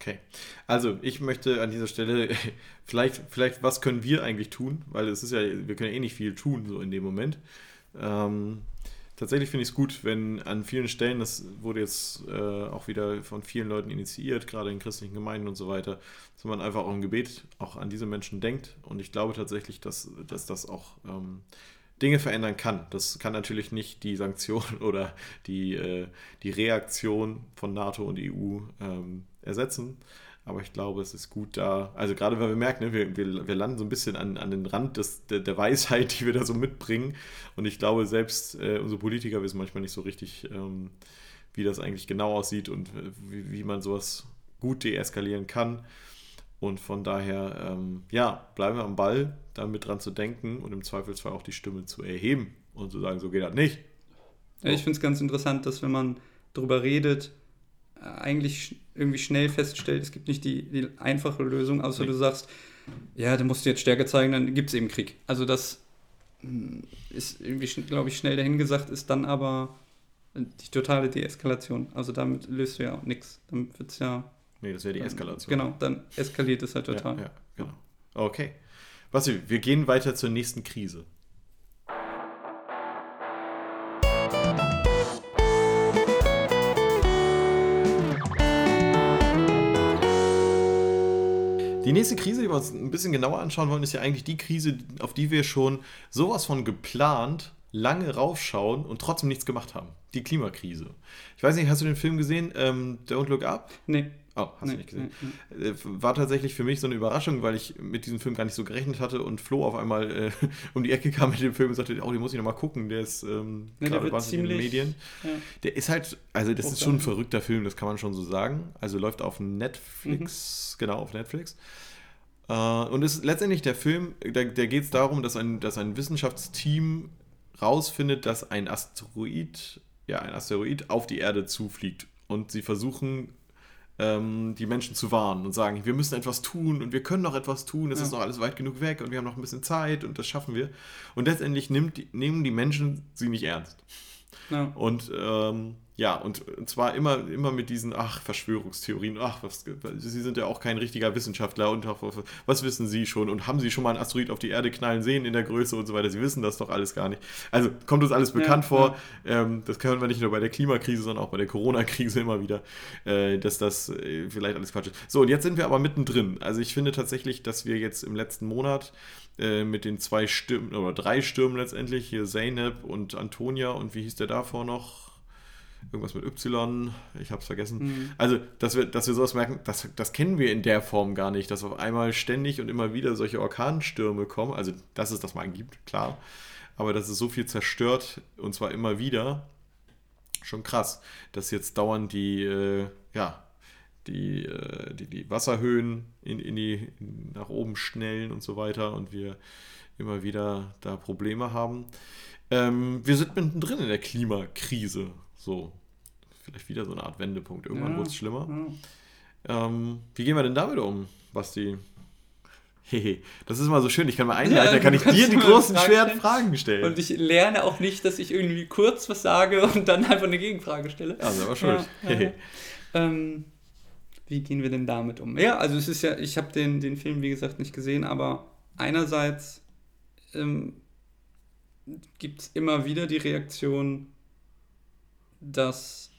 Okay. Also, ich möchte an dieser Stelle, vielleicht, vielleicht, was können wir eigentlich tun? Weil es ist ja, wir können ja eh nicht viel tun, so in dem Moment. Ähm, tatsächlich finde ich es gut, wenn an vielen Stellen, das wurde jetzt äh, auch wieder von vielen Leuten initiiert, gerade in christlichen Gemeinden und so weiter, dass man einfach auch im Gebet auch an diese Menschen denkt. Und ich glaube tatsächlich, dass, dass das auch ähm, Dinge verändern kann. Das kann natürlich nicht die Sanktion oder die, äh, die Reaktion von NATO und EU ähm, ersetzen. Aber ich glaube, es ist gut da, also gerade weil wir merken, ne, wir, wir, wir landen so ein bisschen an, an den Rand des, der, der Weisheit, die wir da so mitbringen. Und ich glaube, selbst äh, unsere Politiker wissen manchmal nicht so richtig, ähm, wie das eigentlich genau aussieht und äh, wie, wie man sowas gut deeskalieren kann. Und von daher, ähm, ja, bleiben wir am Ball, da mit dran zu denken und im Zweifelsfall auch die Stimme zu erheben und zu sagen, so geht das nicht. Ja, ich finde es ganz interessant, dass wenn man darüber redet, eigentlich irgendwie schnell feststellt, es gibt nicht die, die einfache Lösung, außer Nee. du sagst, ja, du musst jetzt Stärke zeigen, dann gibt es eben Krieg. Also das mm, ist irgendwie, glaube ich, schnell dahingesagt, ist dann aber die totale Deeskalation. Also damit löst du ja auch nichts. Dann wird es ja, Nee, das wäre die Eskalation. genau, dann eskaliert es halt Ja, total. ja, genau. Okay. Basti, wir gehen weiter zur nächsten Krise. Die nächste Krise, die wir uns ein bisschen genauer anschauen wollen, ist ja eigentlich die Krise, auf die wir schon sowas von geplant lange raufschauen und trotzdem nichts gemacht haben. Die Klimakrise. Ich weiß nicht, hast du den Film gesehen, ähm, Don't Look Up? Nee. Oh, hast nee, du nicht gesehen? nee, Äh, war tatsächlich für mich so eine Überraschung, weil ich mit diesem Film gar nicht so gerechnet hatte und Flo auf einmal äh, um die Ecke kam mit dem Film und sagte, oh, den muss ich nochmal gucken, der ist ähm, Ja, der gerade wird wahnsinnig in den ziemlich- Medien. Ja. Der ist halt, also das ist schon ein verrückter Film, das kann man schon so sagen. Also läuft auf Netflix, genau, auf Netflix. Äh, und ist letztendlich der Film, da, da geht es darum, dass ein, dass ein Wissenschaftsteam rausfindet, dass ein Asteroid, ja, ein Asteroid auf die Erde zufliegt. Und sie versuchen, ähm, die Menschen zu warnen und sagen, wir müssen etwas tun und wir können noch etwas tun, es Ja. ist noch alles weit genug weg und wir haben noch ein bisschen Zeit und das schaffen wir. Und letztendlich nimmt nehmen die Menschen sie nicht ernst. Ja. Und ähm, ja, und zwar immer, immer mit diesen, ach, Verschwörungstheorien, ach, was, Sie sind ja auch kein richtiger Wissenschaftler und ach, was, wissen Sie schon und haben Sie schon mal einen Asteroid auf die Erde knallen sehen in der Größe und so weiter? Sie wissen das doch alles gar nicht. Also kommt uns alles bekannt Ja, vor. Ähm, das können wir nicht nur bei der Klimakrise, sondern auch bei der Corona-Krise immer wieder, äh, dass das äh, vielleicht alles Quatsch ist. So, und jetzt sind wir aber mittendrin. Also ich finde tatsächlich, dass wir jetzt im letzten Monat äh, mit den zwei Stürmen oder drei Stürmen letztendlich, hier Zeynep und Antonia und wie hieß der davor noch? Irgendwas mit Y, ich hab's vergessen. Mhm. Also, dass wir, dass wir sowas merken, das, das kennen wir in der Form gar nicht, dass auf einmal ständig und immer wieder solche Orkanstürme kommen. Also, dass es das mal gibt, klar. Aber dass es so viel zerstört, und zwar immer wieder, schon krass, dass jetzt dauernd die, äh, ja, die, äh, die, die Wasserhöhen in, in die, in, nach oben schnellen und so weiter und wir immer wieder da Probleme haben. Ähm, wir sind mittendrin in der Klimakrise. So. vielleicht wieder so eine Art Wendepunkt. Irgendwann Ja, wurde es schlimmer. Ja. Ähm, wie gehen wir denn damit um, Basti? Hehe, das ist immer so schön. Ich kann mal Ja, einleiten, da kann ich dir die großen, Fragen schweren stellen. Fragen stellen. Und ich lerne auch nicht, dass ich irgendwie kurz was sage und dann einfach eine Gegenfrage stelle. ja, selber schuld. Ja, ja, ja. Ähm, wie gehen wir denn damit um? Ja, also es ist ja, ich habe den, den Film, wie gesagt, nicht gesehen, aber einerseits ähm, gibt es immer wieder die Reaktion, dass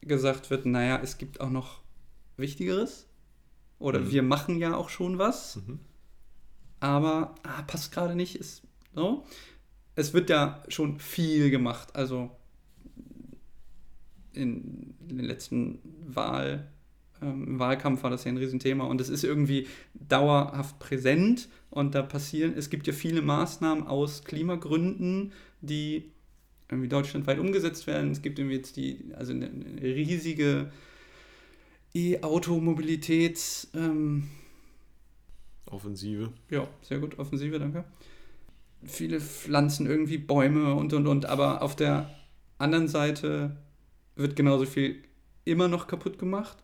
gesagt wird, naja, es gibt auch noch Wichtigeres. Oder Mhm. wir machen ja auch schon was, Mhm. aber ah, passt gerade nicht. Ist so. Es wird ja schon viel gemacht. Also in den letzten Wahl, ähm, im Wahlkampf war das ja ein Riesenthema und es ist irgendwie dauerhaft präsent und da passieren, es gibt ja viele Maßnahmen aus Klimagründen, die irgendwie deutschlandweit umgesetzt werden. Es gibt irgendwie jetzt die, also eine, eine riesige E-Automobilitäts, ähm, Offensive. ja, sehr gut, Offensive, danke. Viele pflanzen irgendwie Bäume und und und, aber auf der anderen Seite wird genauso viel immer noch kaputt gemacht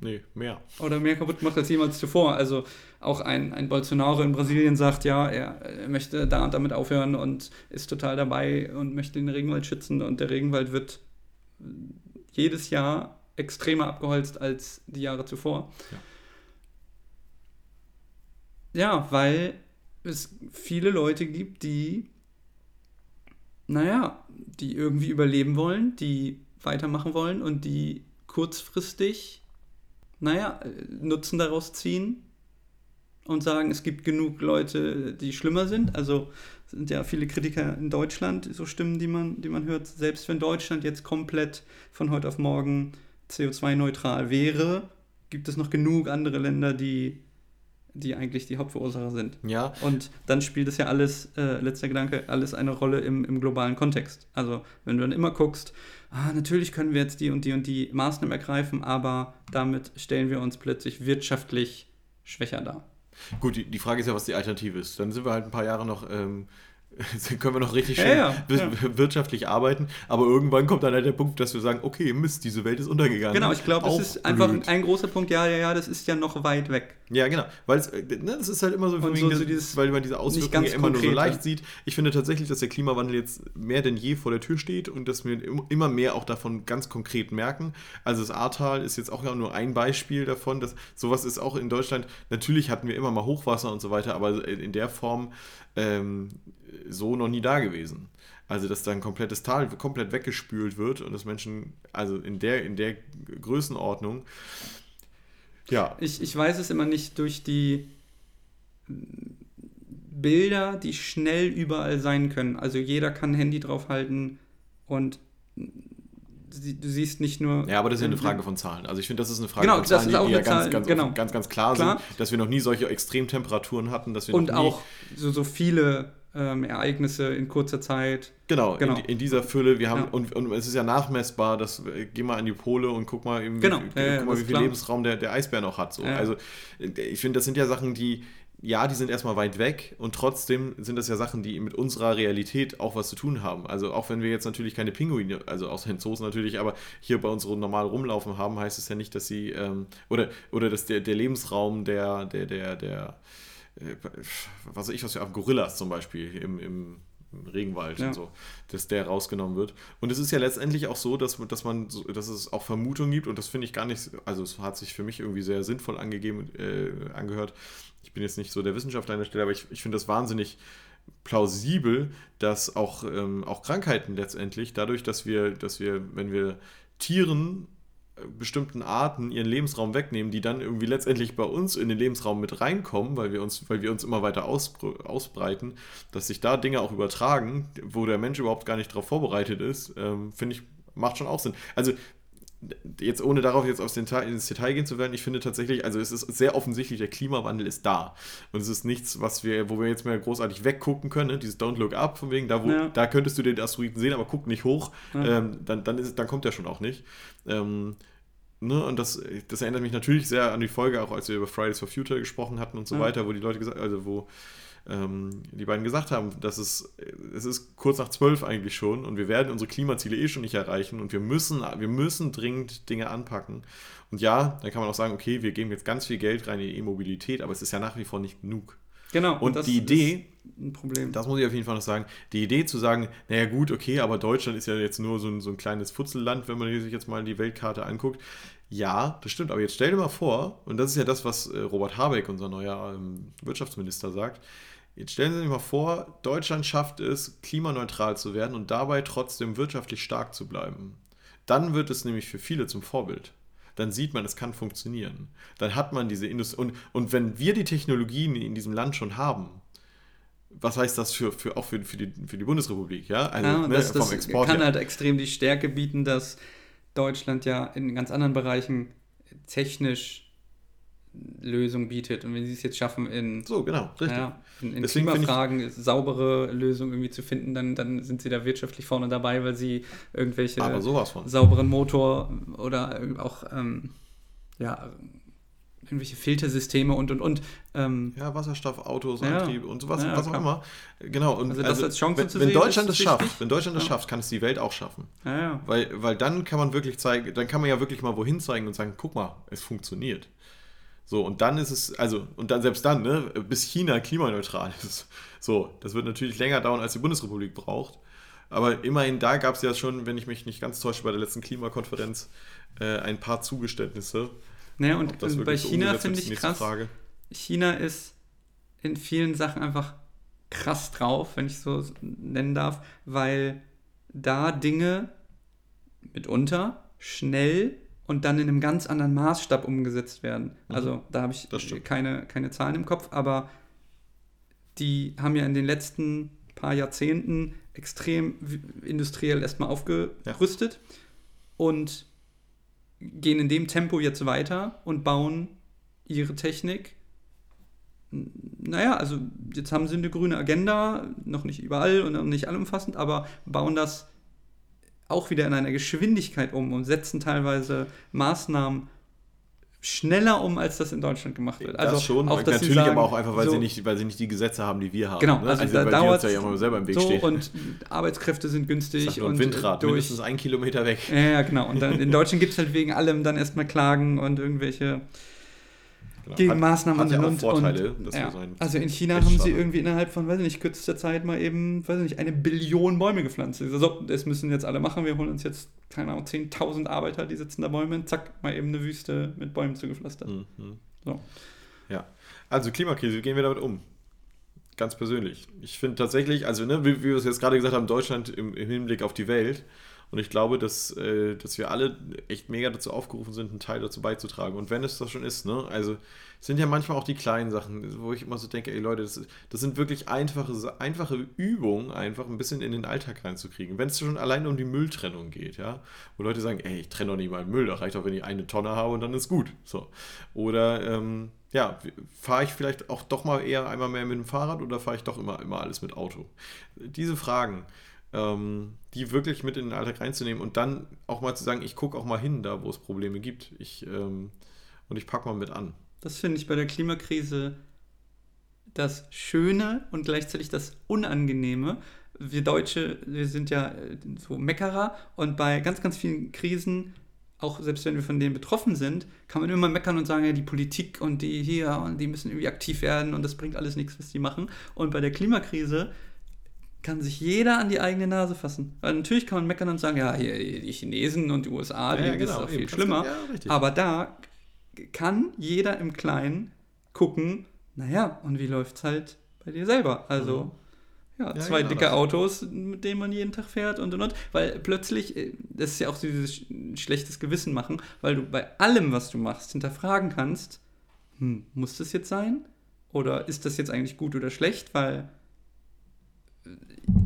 Nee, mehr. oder mehr kaputt gemacht als jemals zuvor. Also auch ein, ein Bolsonaro in Brasilien sagt, ja, er, er möchte da und damit aufhören und ist total dabei und möchte den Regenwald schützen und der Regenwald wird jedes Jahr extremer abgeholzt als die Jahre zuvor. Ja, weil es viele Leute gibt, die, naja, die irgendwie überleben wollen, die weitermachen wollen und die kurzfristig, naja, Nutzen daraus ziehen und sagen, es gibt genug Leute, die schlimmer sind. Also sind ja viele Kritiker in Deutschland, so Stimmen, die man, die man hört. Selbst wenn Deutschland jetzt komplett von heute auf morgen CO2-neutral wäre, gibt es noch genug andere Länder, die, die eigentlich die Hauptverursacher sind. Ja, Und dann spielt es ja alles, äh, letzter Gedanke, alles eine Rolle im, im globalen Kontext. Also wenn du dann immer guckst, ah, natürlich können wir jetzt die und die und die Maßnahmen ergreifen, aber damit stellen wir uns plötzlich wirtschaftlich schwächer dar. gut, die, die Frage ist ja, was die Alternative ist. Dann sind wir halt ein paar Jahre noch, ähm, können wir noch richtig Ja, schön ja, wir- ja. wirtschaftlich arbeiten, aber irgendwann kommt dann halt der Punkt, dass wir sagen, okay, Mist, diese Welt ist untergegangen. Genau, ich glaube, das ist einfach blöd. ein großer Punkt, ja, ja, ja, das ist ja noch weit weg. Ja, genau. Weil es, äh, ne, das ist halt immer so, wegen so- so dieses weil man diese Auswirkungen ganz ja immer nur so leicht sieht. Ich finde tatsächlich, dass der Klimawandel jetzt mehr denn je vor der Tür steht und dass wir im- immer mehr auch davon ganz konkret merken. Also das Ahrtal ist jetzt auch ja nur ein Beispiel davon, dass sowas ist auch in Deutschland. Natürlich hatten wir immer mal Hochwasser und so weiter, aber in der Form ähm, so noch nie da gewesen. Also, dass da ein komplettes Tal komplett weggespült wird und dass Menschen, also in der, in der Größenordnung, ja, Ich, ich weiß es immer nicht durch die Bilder, die schnell überall sein können. Also jeder kann ein Handy draufhalten und du siehst nicht nur. Ja, aber das ist ja eine Frage von Zahlen. Also ich finde, das ist eine Frage Genau, von das Zahlen, ist auch die ja ganz, ganz, genau. ganz, ganz klar, Klar. sind, dass wir noch nie solche Extremtemperaturen hatten, dass wir Und noch nie, auch so, so viele ähm, Ereignisse in kurzer Zeit. genau, genau. In, in dieser Fülle, wir haben, Ja. und, und es ist ja nachmessbar, dass, äh, geh mal an die Pole und guck mal, eben, Genau. wie, Ja, guck mal das wie viel klar. Lebensraum der, der Eisbär noch hat. So. Also äh, ich finde, das sind ja Sachen, die, ja, die sind erstmal weit weg und trotzdem sind das ja Sachen, die mit unserer Realität auch was zu tun haben. Also auch wenn wir jetzt natürlich keine Pinguine, also außer in Zoos natürlich, aber hier bei uns normal rumlaufen haben, heißt es ja nicht, dass sie, ähm, oder, oder dass der, der Lebensraum der, der, der, der, äh, was weiß ich, was für Gorillas zum Beispiel im im Regenwald Ja. und so, dass der rausgenommen wird. Und es ist ja letztendlich auch so, dass, dass man, dass es auch Vermutungen gibt und das finde ich gar nicht, also es hat sich für mich irgendwie sehr sinnvoll angegeben, äh, angehört. Ich bin jetzt nicht so der Wissenschaftler an der Stelle, aber ich, ich finde das wahnsinnig plausibel, dass auch, ähm, auch Krankheiten letztendlich, dadurch, dass wir, dass wir, wenn wir Tieren bestimmten Arten ihren Lebensraum wegnehmen, die dann irgendwie letztendlich bei uns in den Lebensraum mit reinkommen, weil wir uns, weil wir uns immer weiter ausbr- ausbreiten, dass sich da Dinge auch übertragen, wo der Mensch überhaupt gar nicht darauf vorbereitet ist, ähm, finde ich, macht schon auch Sinn. Also jetzt ohne darauf jetzt aufs Detail, ins Detail gehen zu werden, ich finde tatsächlich, also es ist sehr offensichtlich, der Klimawandel ist da. Und es ist nichts, was wir, wo wir jetzt mehr großartig weggucken können, ne? dieses Don't Look Up, von wegen, da, wo, Ja. da könntest du den Asteroiden sehen, aber guck nicht hoch, Ja. ähm, dann, dann, ist, dann kommt der schon auch nicht. Ähm, ne? Und das, das erinnert mich natürlich sehr an die Folge, auch als wir über Fridays for Future gesprochen hatten und so Ja. weiter, wo die Leute gesagt, also wo ähm, die beiden gesagt haben, dass es, es ist kurz nach zwölf eigentlich schon und wir werden unsere Klimaziele eh schon nicht erreichen und wir müssen, wir müssen dringend Dinge anpacken. Und ja, dann kann man auch sagen, okay, wir geben jetzt ganz viel Geld rein in die E-Mobilität, aber es ist ja nach wie vor nicht genug. Genau. Und die Idee, ein Problem. das muss ich auf jeden Fall noch sagen, die Idee zu sagen, naja gut, okay, aber Deutschland ist ja jetzt nur so ein, so ein kleines Futzelland, wenn man sich jetzt mal die Weltkarte anguckt. Ja, das stimmt, aber jetzt stell dir mal vor, und das ist ja das, was äh, Robert Habeck, unser neuer ähm, Wirtschaftsminister, sagt, jetzt stellen Sie sich mal vor, Deutschland schafft es, klimaneutral zu werden und dabei trotzdem wirtschaftlich stark zu bleiben. Dann wird es nämlich für viele zum Vorbild dann sieht man, es kann funktionieren. Dann hat man diese Industrie. Und, und wenn wir die Technologien in diesem Land schon haben, was heißt das für, für, auch für, für, die, für die Bundesrepublik? Ja, also ja, ne, das, das kann her. halt extrem die Stärke bieten, dass Deutschland ja in ganz anderen Bereichen technisch Lösung bietet. Und wenn sie es jetzt schaffen, in, so, genau, ja, in, in Klimafragen ich, saubere Lösungen irgendwie zu finden, dann, dann sind sie da wirtschaftlich vorne dabei, weil sie irgendwelche sauberen Motor oder auch ähm, ja, irgendwelche Filtersysteme und und und. Ähm, ja, Wasserstoffautos, ja, Antrieb und sowas, ja, was auch immer. Genau. Und also, also als Chance wenn, zu wenn sehen, Deutschland das schafft, wenn Deutschland das ja. schafft, kann es die Welt auch schaffen. Weil, weil dann kann man wirklich zeigen, dann kann man ja wirklich mal wohin zeigen und sagen, guck mal, es funktioniert. So, und dann ist es, also, und dann selbst dann, ne, bis China klimaneutral ist. So, das wird natürlich länger dauern, als die Bundesrepublik braucht. Aber immerhin, da gab es ja schon, wenn ich mich nicht ganz täusche, bei der letzten Klimakonferenz äh, ein paar Zugeständnisse. Naja, und, und bei China finde ich krass. Frage. China ist in vielen Sachen einfach krass drauf, wenn ich so nennen darf, weil da Dinge mitunter schnell und dann in einem ganz anderen Maßstab umgesetzt werden. Mhm. Also da habe ich keine, keine Zahlen im Kopf, aber die haben ja in den letzten paar Jahrzehnten extrem industriell erstmal aufgerüstet ja. und gehen in dem Tempo jetzt weiter und bauen ihre Technik. Naja, also jetzt haben sie eine grüne Agenda, noch nicht überall und noch nicht allumfassend, aber bauen das auch wieder in einer Geschwindigkeit um und setzen teilweise Maßnahmen schneller um, als das in Deutschland gemacht wird. Also das schon, auch, natürlich sagen, aber auch einfach, weil, so, sie nicht, weil sie nicht die Gesetze haben, die wir haben. Genau, ne? also, also da dauert ja immer selber im Weg so stehen. und Arbeitskräfte sind günstig. und Windrad, durch, mindestens einen Kilometer weg. Ja, genau. Und dann in Deutschland gibt es halt wegen allem dann erstmal Klagen und irgendwelche genau. Gegenmaßnahmen hat, hat ja und, Vorteile, und, ja. so Also in China haben sie irgendwie innerhalb von, weiß ich nicht, kürzester Zeit mal eben, weiß ich nicht, eine Billion Bäume gepflanzt. Also, das müssen jetzt alle machen. Wir holen uns jetzt, keine Ahnung, 10.000 Arbeiter, die sitzen da Bäume, zack, mal eben eine Wüste mit Bäumen zugepflastert. Mhm. So. Ja. Also Klimakrise, wie gehen wir damit um? Ganz persönlich. Ich finde tatsächlich, also ne, wie, wie wir es jetzt gerade gesagt haben, Deutschland im, im Hinblick auf die Welt, und ich glaube, dass, äh, dass wir alle echt mega dazu aufgerufen sind, einen Teil dazu beizutragen. Und wenn es das schon ist, ne? Also es sind ja manchmal auch die kleinen Sachen, wo ich immer so denke, ey Leute, das, das sind wirklich einfache, einfache Übungen, einfach ein bisschen in den Alltag reinzukriegen. Wenn es schon allein um die Mülltrennung geht, ja, wo Leute sagen, ey, ich trenne doch nicht mal Müll, da reicht auch, wenn ich eine Tonne habe und dann ist gut. So. Oder ähm, ja, fahre ich vielleicht auch doch mal eher einmal mehr mit dem Fahrrad oder fahre ich doch immer, immer alles mit Auto? Diese Fragen ähm, die wirklich mit in den Alltag reinzunehmen und dann auch mal zu sagen, ich gucke auch mal hin, da wo es Probleme gibt. Ich, ähm, und ich packe mal mit an. Das finde ich bei der Klimakrise das Schöne und gleichzeitig das Unangenehme. Wir Deutsche, wir sind ja äh, so Meckerer und bei ganz, ganz vielen Krisen, auch selbst wenn wir von denen betroffen sind, kann man immer meckern und sagen, ja, die Politik und die hier und die müssen irgendwie aktiv werden und das bringt alles nichts, was die machen. Und bei der Klimakrise kann sich jeder an die eigene Nase fassen. Weil natürlich kann man meckern und sagen, ja, hier, die Chinesen und die USA, die ja, genau, ist auch viel schlimmer. Ja, aber da kann jeder im Kleinen gucken, naja, und wie läuft es halt bei dir selber? Also, mhm. ja, zwei genau, dicke Autos, mit denen man jeden Tag fährt und und und. Weil plötzlich, äh, das ist ja auch dieses schlechtes Gewissen machen, weil du bei allem, was du machst, hinterfragen kannst, hm, muss das jetzt sein? Oder ist das jetzt eigentlich gut oder schlecht? Weil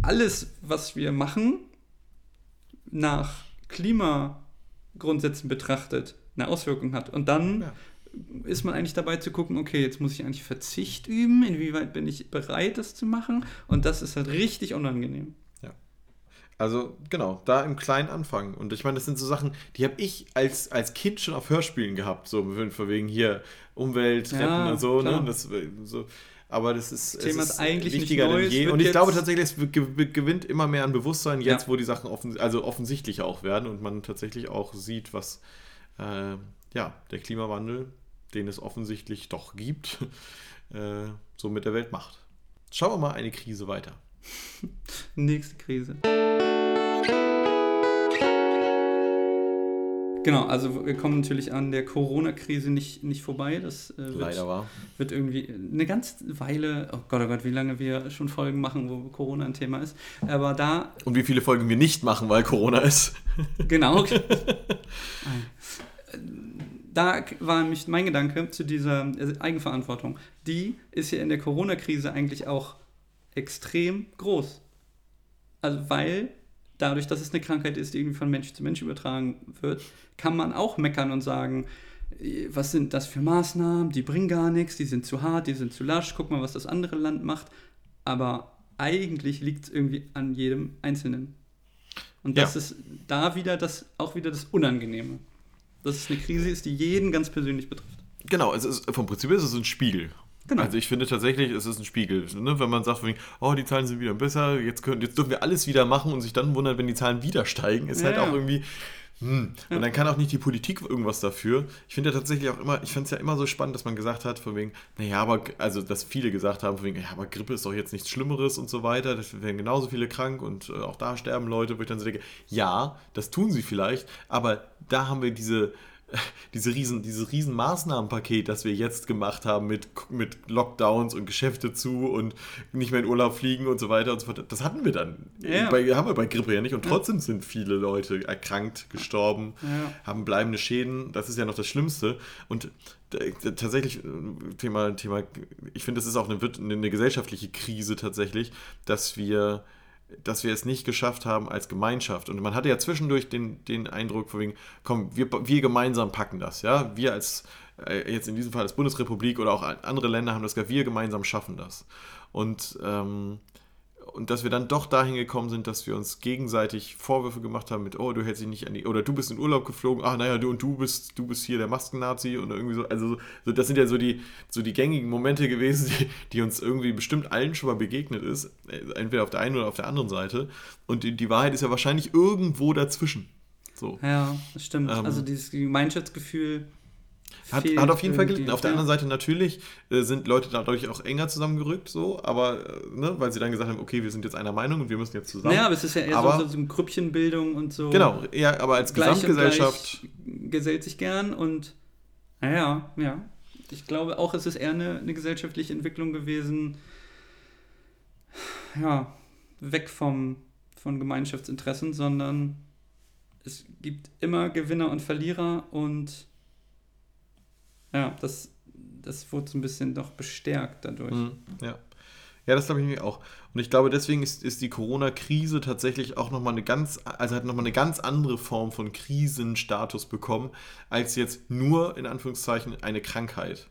alles, was wir machen, nach Klimagrundsätzen betrachtet, eine Auswirkung hat. Und dann ja. ist man eigentlich dabei zu gucken, okay, jetzt muss ich eigentlich Verzicht üben, inwieweit bin ich bereit, das zu machen. Und das ist halt richtig unangenehm. Ja. Also genau, da im Kleinen anfangen. Und ich meine, das sind so Sachen, die habe ich als, als Kind schon auf Hörspielen gehabt, so von wegen hier Umwelt retten ja, und so. Ne? Das, so aber das ist, Das Thema es ist eigentlich nicht wichtiger neu, denn je. Und ich glaube tatsächlich, es ge- gewinnt immer mehr an Bewusstsein, jetzt Ja. wo die Sachen offen, also offensichtlicher auch werden und man tatsächlich auch sieht, was äh, ja, der Klimawandel, den es offensichtlich doch gibt, äh, so mit der Welt macht. Schauen wir mal eine Krise weiter. Nächste Krise. Genau, also wir kommen natürlich an der Corona-Krise nicht, nicht vorbei. Das äh, wird, Leider war. wird irgendwie eine ganze Weile, oh Gott, oh Gott, wie lange wir schon Folgen machen, wo Corona ein Thema ist. Aber da, Und wie viele Folgen wir nicht machen, weil Corona ist. genau. da war nämlich mein Gedanke zu dieser äh, Eigenverantwortung. Die ist ja in der Corona-Krise eigentlich auch extrem groß. Also weil dadurch, dass es eine Krankheit ist, die irgendwie von Mensch zu Mensch übertragen wird, kann man auch meckern und sagen, was sind das für Maßnahmen, die bringen gar nichts, die sind zu hart, die sind zu lasch, guck mal, was das andere Land macht. Aber eigentlich liegt es irgendwie an jedem Einzelnen. Und das Ja. ist da wieder das, auch wieder das Unangenehme. Dass es eine Krise ist, die jeden ganz persönlich betrifft. Genau, es ist, vom Prinzip ist es ein Spiegel. Genau. Also ich finde tatsächlich, es ist ein Spiegel. Ne? Wenn man sagt, von wegen, oh, die Zahlen sind wieder besser, jetzt, können, jetzt dürfen wir alles wieder machen und sich dann wundern, wenn die Zahlen wieder steigen, ist Ja, halt auch ja. irgendwie. Hm. Ja. Und dann kann auch nicht die Politik irgendwas dafür. Ich finde ja tatsächlich auch immer, ich fand es ja immer so spannend, dass man gesagt hat, von wegen, naja, aber, also dass viele gesagt haben, von wegen, ja, aber Grippe ist doch jetzt nichts Schlimmeres und so weiter, das werden genauso viele krank und äh, auch da sterben Leute, wo ich dann so denke, ja, das tun sie vielleicht, aber da haben wir diese, diese riesen, dieses riesen Maßnahmenpaket, das wir jetzt gemacht haben mit, mit Lockdowns und Geschäfte zu und nicht mehr in Urlaub fliegen und so weiter und so fort, das hatten wir dann. Ja. Bei, haben wir bei Grippe ja nicht und trotzdem sind viele Leute erkrankt, gestorben, Ja. haben bleibende Schäden. Das ist ja noch das Schlimmste. Und d- tatsächlich, äh, Thema, Thema, ich finde, das ist auch eine, eine gesellschaftliche Krise tatsächlich, dass wir dass wir es nicht geschafft haben als Gemeinschaft. Und man hatte ja zwischendurch den, den Eindruck, von wegen, komm, wir, wir gemeinsam packen das, ja. Wir als, äh, jetzt in diesem Fall als Bundesrepublik oder auch andere Länder haben das gesagt, wir gemeinsam schaffen das. Und, ähm, und dass wir dann doch dahin gekommen sind, dass wir uns gegenseitig Vorwürfe gemacht haben mit, oh, du hältst dich nicht an die, oder du bist in Urlaub geflogen, ach naja, du und du bist, du bist hier der Masken-Nazi und irgendwie so, also so, das sind ja so die, so die gängigen Momente gewesen, die, die uns irgendwie bestimmt allen schon mal begegnet ist, äh, entweder auf der einen oder auf der anderen Seite. Und die, die Wahrheit ist ja wahrscheinlich irgendwo dazwischen. So. Ja, das stimmt. Ähm, also dieses Gemeinschaftsgefühl. Hat, hat auf jeden Fall gelitten. Auf der Ja. anderen Seite natürlich äh, sind Leute dadurch auch enger zusammengerückt, so, aber äh, ne, weil sie dann gesagt haben, okay, wir sind jetzt einer Meinung und wir müssen jetzt zusammen. Naja, aber es ist ja eher Aber- so, so eine Grüppchenbildung und so. Genau, ja, aber als Gleich Gesamtgesellschaft. gesellt sich gern und naja, ja. Ich glaube auch, es ist eher eine, eine gesellschaftliche Entwicklung gewesen, ja, weg vom, von Gemeinschaftsinteressen, sondern es gibt immer Gewinner und Verlierer und ja, das, das wurde so ein bisschen doch bestärkt dadurch. Mhm, ja. Ja, das glaube ich nämlich auch. Und ich glaube, deswegen ist, ist die Corona-Krise tatsächlich auch nochmal eine ganz, also hat nochmal eine ganz andere Form von Krisenstatus bekommen, als jetzt nur in Anführungszeichen eine Krankheit.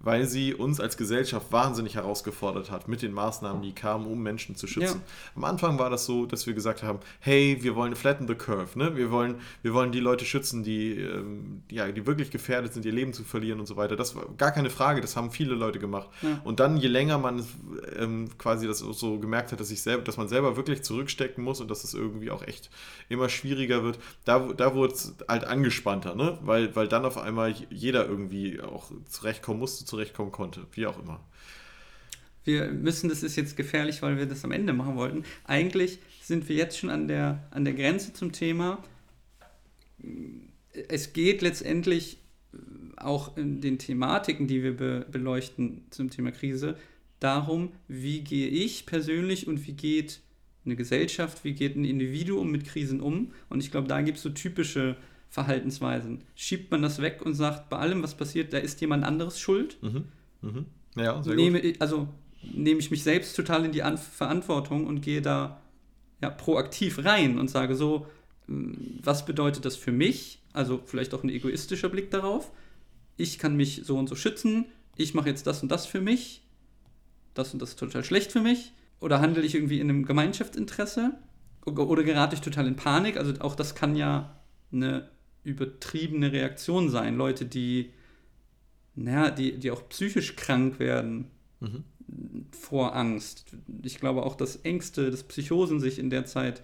Weil sie uns als Gesellschaft wahnsinnig herausgefordert hat mit den Maßnahmen, die kamen, um Menschen zu schützen. Am Anfang war das so, dass wir gesagt haben, hey, wir wollen flatten the curve, ne? Wir wollen, wir wollen die Leute schützen, die, ähm, ja, die wirklich gefährdet sind, ihr Leben zu verlieren und so weiter. Das war gar keine Frage, das haben viele Leute gemacht. Ja. Und dann, je länger man ähm, quasi das so gemerkt hat, dass, ich selber, dass man selber wirklich zurückstecken muss und dass es irgendwie auch echt immer schwieriger wird, da, da wurde es halt angespannter, ne? Weil, weil dann auf einmal jeder irgendwie auch zurechtkommen musste, zurechtkommen konnte, wie auch immer. wir müssen, das ist jetzt gefährlich, weil wir das am Ende machen wollten. Eigentlich sind wir jetzt schon an der, an der Grenze zum Thema. Es geht letztendlich auch in den Thematiken, die wir be beleuchten zum Thema Krise, darum, wie gehe ich persönlich und wie geht eine Gesellschaft, wie geht ein Individuum mit Krisen um. Und ich glaube, da gibt es so typische Verhaltensweisen. Schiebt man das weg und sagt, bei allem, was passiert, da ist jemand anderes schuld? Mhm. Mhm. Ja, sehr nehme, gut. ich- also nehme ich mich selbst total in die An Verantwortung und gehe da ja, proaktiv rein und sage so, mh, was bedeutet das für mich? Also vielleicht auch ein egoistischer Blick darauf. Ich kann mich so und so schützen, ich mache jetzt das und das für mich, das und das ist total schlecht für mich. Oder handle ich irgendwie in einem Gemeinschaftsinteresse? Oder gerate ich total in Panik? Also auch das kann ja eine übertriebene Reaktion sein. Leute, die naja, die, die auch psychisch krank werden, Mhm. vor Angst. Ich glaube auch, dass Ängste, dass Psychosen sich in der Zeit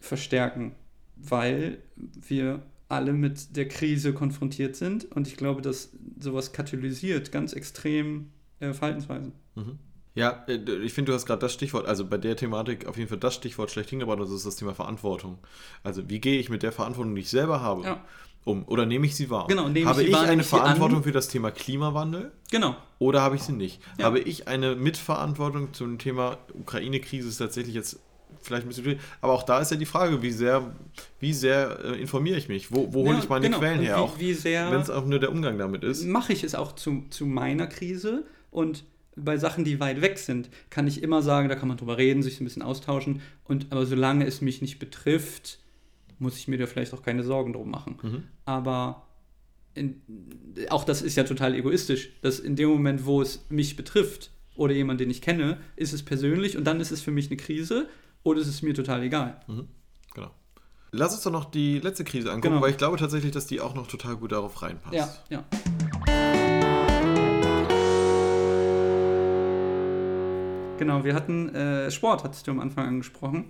verstärken, weil wir alle mit der Krise konfrontiert sind. Und ich glaube, dass sowas katalysiert ganz extrem äh, Verhaltensweisen. Mhm. Ja, äh, ich finde, du hast gerade das Stichwort, also bei der Thematik auf jeden Fall das Stichwort schlechthin gebracht, das ist das Thema Verantwortung. Also wie gehe ich mit der Verantwortung, die ich selber habe, Ja. um? Oder nehme ich sie wahr? Genau, nehme ich habe sie ich eine ich an? Verantwortung für das Thema Klimawandel Genau. oder habe ich sie nicht? Ja. Habe ich eine Mitverantwortung zum Thema Ukraine-Krise ist tatsächlich jetzt vielleicht ein bisschen schwierig, aber auch da ist ja die Frage, wie sehr, wie sehr äh, informiere ich mich? Wo, wo hole Ja, ich meine genau. Quellen her? wie- auch wie sehr- wenn es auch nur der Umgang damit ist. mache ich es auch zu, zu meiner Krise und bei Sachen, die weit weg sind, kann ich immer sagen, da kann man drüber reden, sich ein bisschen austauschen. Und aber solange es mich nicht betrifft, muss ich mir da vielleicht auch keine Sorgen drum machen. Mhm. Aber in, auch das ist ja total egoistisch, dass in dem Moment, wo es mich betrifft oder jemand, den ich kenne, ist es persönlich und dann ist es für mich eine Krise oder ist es mir total egal. Genau. Lass uns doch noch die letzte Krise angucken, Genau. weil ich glaube tatsächlich, dass die auch noch total gut darauf reinpasst. Ja, ja. Genau, wir hatten äh, Sport, hattest du am Anfang angesprochen.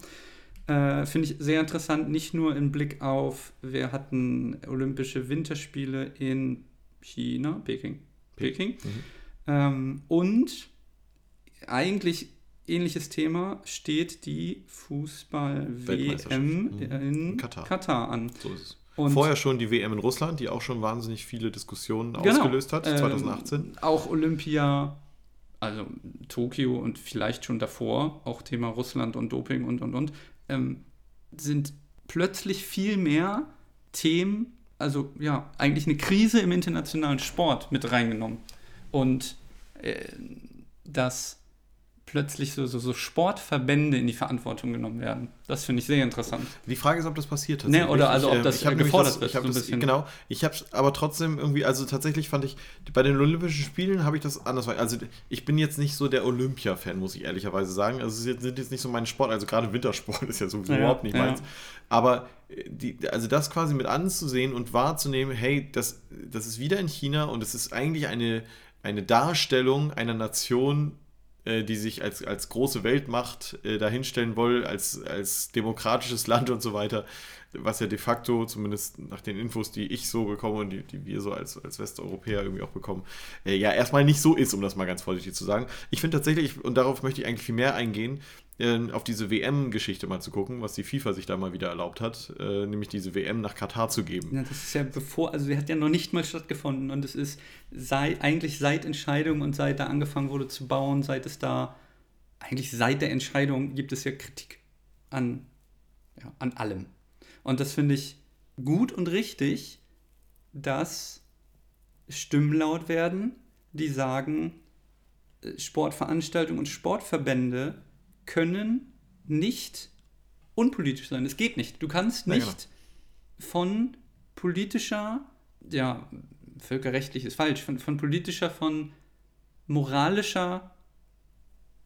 Äh, Finde ich sehr interessant, nicht nur im Blick auf, wir hatten Olympische Winterspiele in China, Peking. Peking. Mhm. Ähm, und eigentlich ähnliches Thema steht die Fußball-WM. Mhm. in In Katar. Katar. an. So ist es. Und- Vorher schon die WM in Russland, die auch schon wahnsinnig viele Diskussionen Genau. ausgelöst hat, Ähm, 2018. Auch Olympia, also Tokio und vielleicht schon davor, auch Thema Russland und Doping und und und, ähm, sind plötzlich viel mehr Themen, also ja, eigentlich eine Krise im internationalen Sport mit reingenommen. Und äh, dass plötzlich so, so, so Sportverbände in die Verantwortung genommen werden. Das finde ich sehr interessant. Die Frage ist, ob das passiert Ne, oder also, ob ähm, das, hab äh, gefordert das, wird, Ich so das, genau, ich habe aber trotzdem irgendwie, also tatsächlich fand ich, bei den Olympischen Spielen habe ich das anders. Also ich bin jetzt nicht so der Olympia-Fan, muss ich ehrlicherweise sagen. Also es ist jetzt- sind jetzt nicht so meine Sport, also gerade Wintersport ist ja sowieso Ja, überhaupt nicht ja. meins. Aber äh, die, also das quasi mit anzusehen und wahrzunehmen, hey, das, das ist wieder in China und es ist eigentlich eine, eine Darstellung einer Nation, äh, die sich als, als große Weltmacht äh, dahinstellen will, als, als demokratisches Land und so weiter, was ja de facto, zumindest nach den Infos, die ich so bekomme und die, die wir so als, als Westeuropäer irgendwie auch bekommen, äh, ja erstmal nicht so ist, um das mal ganz vorsichtig zu sagen. Ich finde tatsächlich, und darauf möchte ich eigentlich viel mehr eingehen, auf diese WM-Geschichte mal zu gucken, was die FIFA sich da mal wieder erlaubt hat, äh, nämlich diese WM nach Katar zu geben. Ja, das ist ja bevor, also die hat ja noch nicht mal stattgefunden und es ist sei, eigentlich seit Entscheidung und seit da angefangen wurde zu bauen, seit es da, eigentlich seit der Entscheidung gibt es ja Kritik an, ja, an allem. Und das finde ich gut und richtig, dass Stimmen laut werden, die sagen, äh, Sportveranstaltungen und Sportverbände können nicht unpolitisch sein. Es geht nicht. Du kannst Ja, nicht genau. von politischer, ja, völkerrechtlich ist falsch, von, von politischer, von moralischer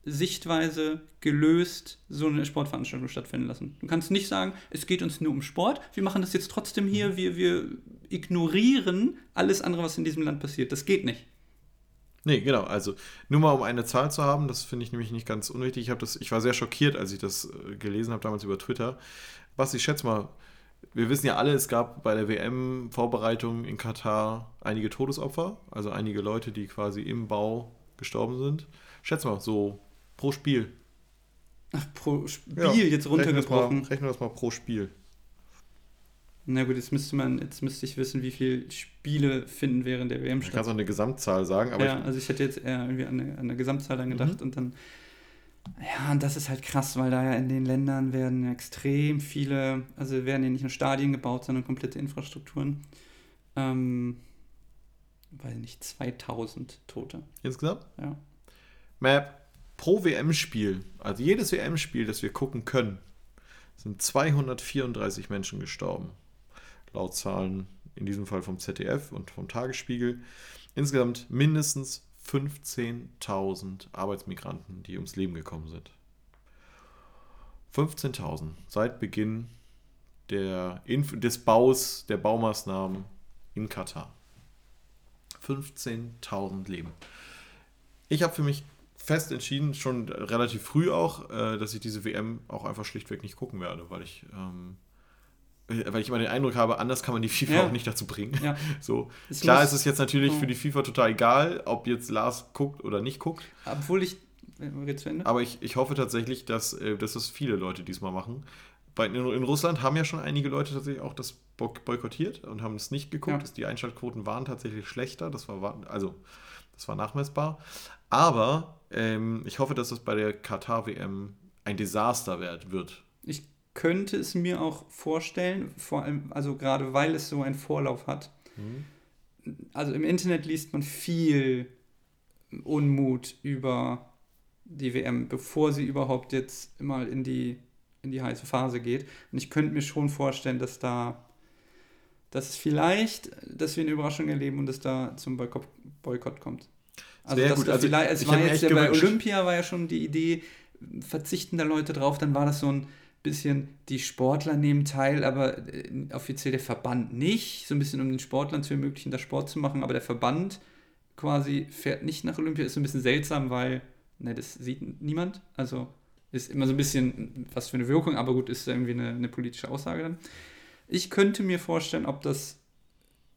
Sichtweise gelöst so eine Sportveranstaltung stattfinden lassen. Du kannst nicht sagen, es geht uns nur um Sport, wir machen das jetzt trotzdem hier, wir, wir ignorieren alles andere, was in diesem Land passiert. Das geht nicht. Nee, genau. Also nur mal um eine Zahl zu haben, das finde ich nämlich nicht ganz unwichtig. Ich, das, ich war sehr schockiert, als ich das äh, gelesen habe, damals über Twitter. Was ich schätze mal, wir wissen ja alle, es gab bei der WM-Vorbereitung in Katar einige Todesopfer, also einige Leute, die quasi im Bau gestorben sind. Schätze mal, so pro Spiel. Ach, pro Spiel Ja, jetzt runtergebrochen. rechnen wir das mal pro Spiel. Na gut, jetzt müsste man, jetzt müsste ich wissen, wie viele Spiele finden während der WM Ich statt. kann auch eine Gesamtzahl sagen, aber ja, ich, also ich hätte jetzt eher irgendwie an eine, an eine Gesamtzahl dann gedacht Mhm. und dann. Ja, und das ist halt krass, weil da ja in den Ländern werden extrem viele, also werden ja nicht nur Stadien gebaut, sondern komplette Infrastrukturen. Ähm, weiß nicht, 2000 Tote. insgesamt Ja. Map pro WM-Spiel, also jedes WM-Spiel, das wir gucken können, sind 234 Menschen gestorben. Laut Zahlen in diesem Fall vom ZDF und vom Tagesspiegel. Insgesamt mindestens 15.000 Arbeitsmigranten, die ums Leben gekommen sind. 15.000 seit Beginn der Inf des Baus, der Baumaßnahmen in Katar. 15.000 Leben Ich habe für mich fest entschieden, schon relativ früh auch, äh, dass ich diese WM auch einfach schlichtweg nicht gucken werde, weil ich, ähm, äh, weil ich immer den Eindruck habe, anders kann man die FIFA Ja. auch nicht dazu bringen. Ja. So. Es Klar ist es jetzt natürlich Ja. für die FIFA total egal, ob jetzt Lars guckt oder nicht guckt, Obwohl ich. äh, Geht zu Ende? aber ich, ich hoffe tatsächlich, dass, äh, dass es viele Leute diesmal machen. Bei, in, in Russland haben ja schon einige Leute tatsächlich auch das boy- boykottiert und haben es nicht geguckt. Ja. Die Einschaltquoten waren tatsächlich schlechter. Das war, wa- also, das war nachmessbar. Aber ähm, ich hoffe, dass es bei der Katar-WM ein Desaster wird. Ich könnte es mir auch vorstellen, vor allem, also gerade weil es so einen Vorlauf hat. Also im Internet liest man viel Unmut über die WM, bevor sie überhaupt jetzt mal in die, in die heiße Phase geht. Und ich könnte mir schon vorstellen, dass da, dass es vielleicht, dass wir eine Überraschung erleben und es da zum Boykott, Boykott kommt. Also, Sehr gut. Also, vielleicht, es ich war jetzt ja bei Olympia war ja schon die Idee, verzichten da Leute drauf, dann war das so ein bisschen, die Sportler nehmen teil, aber äh, offiziell der Verband nicht, so ein bisschen um den Sportlern zu ermöglichen, da Sport zu machen, aber der Verband quasi fährt nicht nach Olympia, ist so ein bisschen seltsam, weil, ne, das sieht niemand, also ist immer so ein bisschen, was für eine Wirkung, aber gut, ist irgendwie eine, eine politische Aussage dann. Ich könnte mir vorstellen, ob das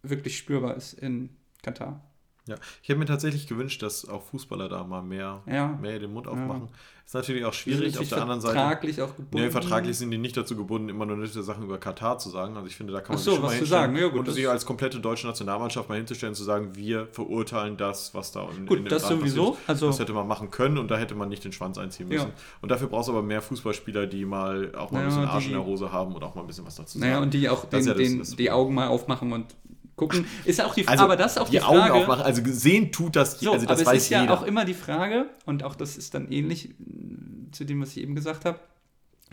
wirklich spürbar ist in Katar. Ja. Ich hätte mir tatsächlich gewünscht, dass auch Fußballer da mal mehr, Ja. mehr den Mund Ja. aufmachen. Ist natürlich auch schwierig. Auf der anderen Seite. vertraglich auch gebunden. Nee, vertraglich sind die nicht dazu gebunden, immer nur nette Sachen über Katar zu sagen. Also ich finde, da kann man Ach so, sich schon was mal zu sagen. Ja, gut, und sich als komplette deutsche Nationalmannschaft mal hinzustellen, zu sagen, wir verurteilen das, was da in, Gut, in dem das Land sowieso. passiert. Also- das hätte man machen können und da hätte man nicht den Schwanz einziehen müssen. Ja. Und dafür brauchst du aber mehr Fußballspieler, die mal auch mal ein Ja, bisschen Arsch die- in der Hose haben und auch mal ein bisschen was dazu Naja, sagen. und die auch den, ja den, die Augen mal aufmachen und gucken. Ist ja auch die also aber das ist auch die, die, Augen Frage. aufmachen, also sehen tut das, So, also das aber es weiß ist ja jeder. auch immer die Frage, und auch das ist dann ähnlich mh, zu dem, was ich eben gesagt habe,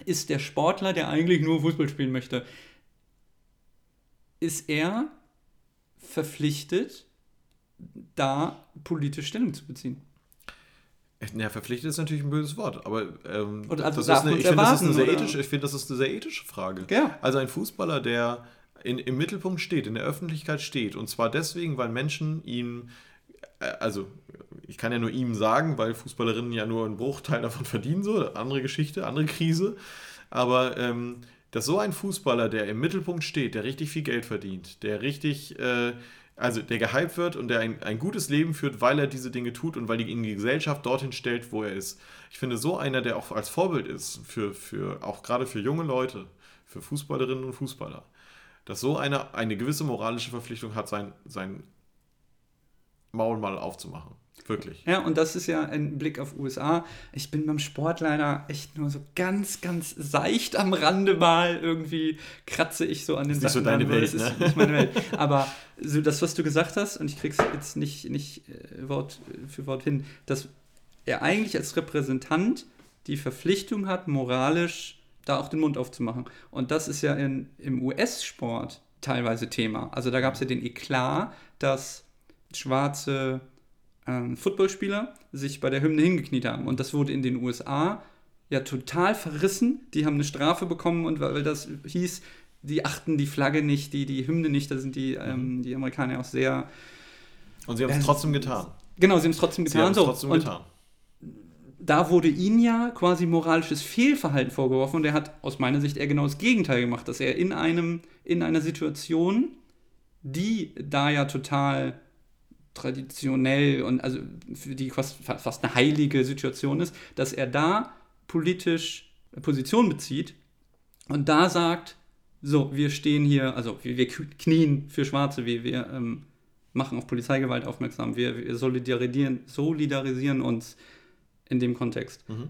ist der Sportler, der eigentlich nur Fußball spielen möchte, ist er verpflichtet, da politisch Stellung zu beziehen? Ja, verpflichtet ist natürlich ein böses Wort, aber ähm, also das ist eine, ich finde, das ist eine sehr ethische, ich finde, das ist eine sehr ethische Frage. Ja. Also ein Fußballer, der in, im Mittelpunkt steht, in der Öffentlichkeit steht, und zwar deswegen, weil Menschen ihm, äh, also ich kann ja nur ihm sagen, weil Fußballerinnen ja nur einen Bruchteil davon verdienen, so, andere Geschichte, andere Krise, aber ähm, dass so ein Fußballer, der im Mittelpunkt steht, der richtig viel Geld verdient, der richtig, äh, also der gehypt wird und der ein, ein gutes Leben führt, weil er diese Dinge tut und weil die, ihn die Gesellschaft dorthin stellt, wo er ist. Ich finde, so einer, der auch als Vorbild ist, für, für auch gerade für junge Leute, für Fußballerinnen und Fußballer, dass so einer eine gewisse moralische Verpflichtung hat, sein, sein Maul mal aufzumachen. Wirklich. Ja, und das ist ja ein Blick auf USA. Ich bin beim Sport leider echt nur so ganz, ganz seicht am Rande mal. Irgendwie kratze ich so an den Ist nicht so Sachen deine ran, Welt, es ist ne? nicht meine Welt. Aber so das, was du gesagt hast, und ich krieg's jetzt nicht, nicht äh, Wort für Wort hin, dass er eigentlich als Repräsentant die Verpflichtung hat, moralisch da auch den Mund aufzumachen. Und das ist ja in, im US-Sport teilweise Thema. Also da gab es ja den Eklat, dass schwarze ähm, Footballspieler sich bei der Hymne hingekniet haben. Und das wurde in den USA ja total verrissen. Die haben eine Strafe bekommen und weil, das hieß, die achten die Flagge nicht, die, die Hymne nicht, da sind die, ähm, die Amerikaner auch sehr. Und sie haben es Ja, trotzdem getan. Genau, sie haben es trotzdem Sie haben getan. es So. trotzdem und getan. Da wurde ihnen ja quasi moralisches Fehlverhalten vorgeworfen und er hat aus meiner Sicht eher genau das Gegenteil gemacht, dass er in einem, in einer Situation, die da ja total traditionell und also für die fast, fast eine heilige Situation ist, dass er da politisch Position bezieht und da sagt, so, wir stehen hier, also wir, wir knien für Schwarze, wir, wir ähm, machen auf Polizeigewalt aufmerksam, wir, wir solidarisieren, solidarisieren uns in dem Kontext. Mhm.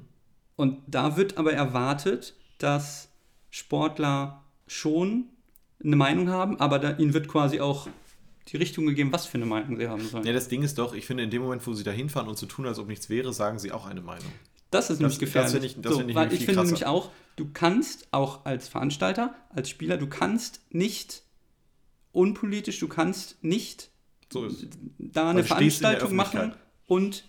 Und da wird aber erwartet, dass Sportler schon eine Meinung haben, aber da, ihnen wird quasi auch die Richtung gegeben, was für eine Meinung sie haben sollen. Ja, das Ding ist doch, ich finde, in dem Moment, wo sie da hinfahren und so tun, als ob nichts wäre, sagen sie auch eine Meinung. Das ist nämlich das gefährlich. finde ich- das so, ich weil nämlich ich finde nämlich auch, du kannst auch als Veranstalter, als Spieler, du kannst nicht unpolitisch, du kannst nicht So da eine Veranstaltung machen und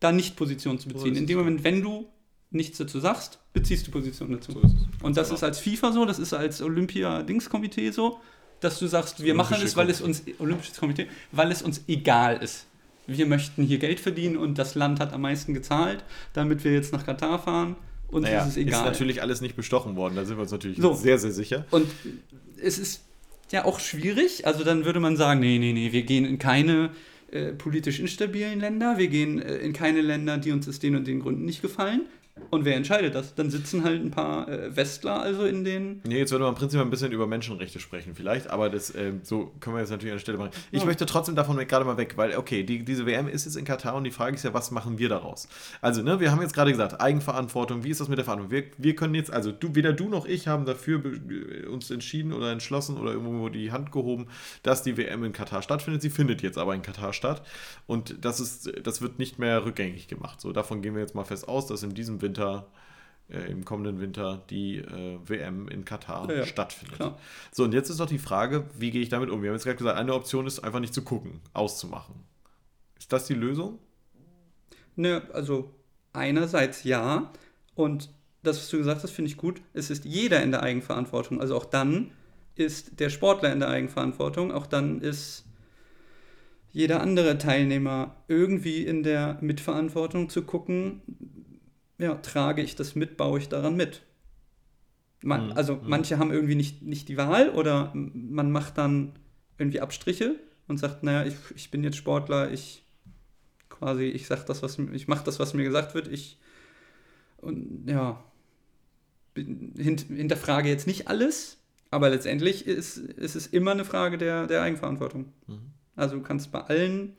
da nicht Position zu beziehen. ist in es, dem. Moment, wenn du nichts dazu sagst, beziehst du Position dazu. So ist es. Und das Genau. ist als FIFA so, das ist als Olympia-Dingskomitee so, dass du sagst, wir machen es, weil es uns, Olympisches Komitee, weil es uns egal ist. wir möchten hier Geld verdienen und das Land hat am meisten gezahlt, damit wir jetzt nach Katar fahren. Und Naja, es ist egal. natürlich alles nicht bestochen worden, da sind wir uns natürlich So. sehr, sehr sicher. Und es ist ja auch schwierig. Also dann würde man sagen, nee, nee, nee, wir gehen in keine äh, politisch instabilen Länder, wir gehen äh, in keine Länder, die uns aus den und den Gründen nicht gefallen. Und wer entscheidet das? Dann sitzen halt ein paar äh, Westler also in den. Nee, jetzt würde man im Prinzip ein bisschen über Menschenrechte sprechen, vielleicht, aber das, ähm, so können wir jetzt natürlich an der Stelle machen. Ich Ja. möchte trotzdem davon gerade mal weg, weil, okay, die, diese WM ist jetzt in Katar und die Frage ist ja, was machen wir daraus? Also, ne, wir haben jetzt gerade gesagt, Eigenverantwortung, wie ist das mit der Verantwortung? Wir, wir können jetzt, also du, weder du noch ich haben dafür be- uns entschieden oder entschlossen oder irgendwo die Hand gehoben, dass die WM in Katar stattfindet. Sie findet jetzt aber in Katar statt und das ist, das wird nicht mehr rückgängig gemacht. So, davon gehen wir jetzt mal fest aus, dass in diesem Winter äh, im kommenden Winter die äh, WM in Katar Ja, stattfindet. klar. So, und jetzt ist doch die Frage, wie gehe ich damit um? Wir haben jetzt gerade gesagt, eine Option ist einfach nicht zu gucken, auszumachen. Ist das die Lösung? Ne, also einerseits ja. Und das, was du gesagt hast, finde ich gut. Es ist jeder in der Eigenverantwortung. Also auch dann ist der Sportler in der Eigenverantwortung. Auch dann ist jeder andere Teilnehmer irgendwie in der Mitverantwortung zu gucken, ja, trage ich das mit, baue ich daran mit. Man, Mhm, also mhm. manche haben irgendwie nicht, nicht die Wahl oder man macht dann irgendwie Abstriche und sagt, naja, ich, ich bin jetzt Sportler, ich quasi, ich sag das, was ich mache das, was mir gesagt wird, ich und ja, bin, hint, hinterfrage jetzt nicht alles, aber letztendlich ist, ist es immer eine Frage der, der Eigenverantwortung. Mhm. Also du kannst bei allen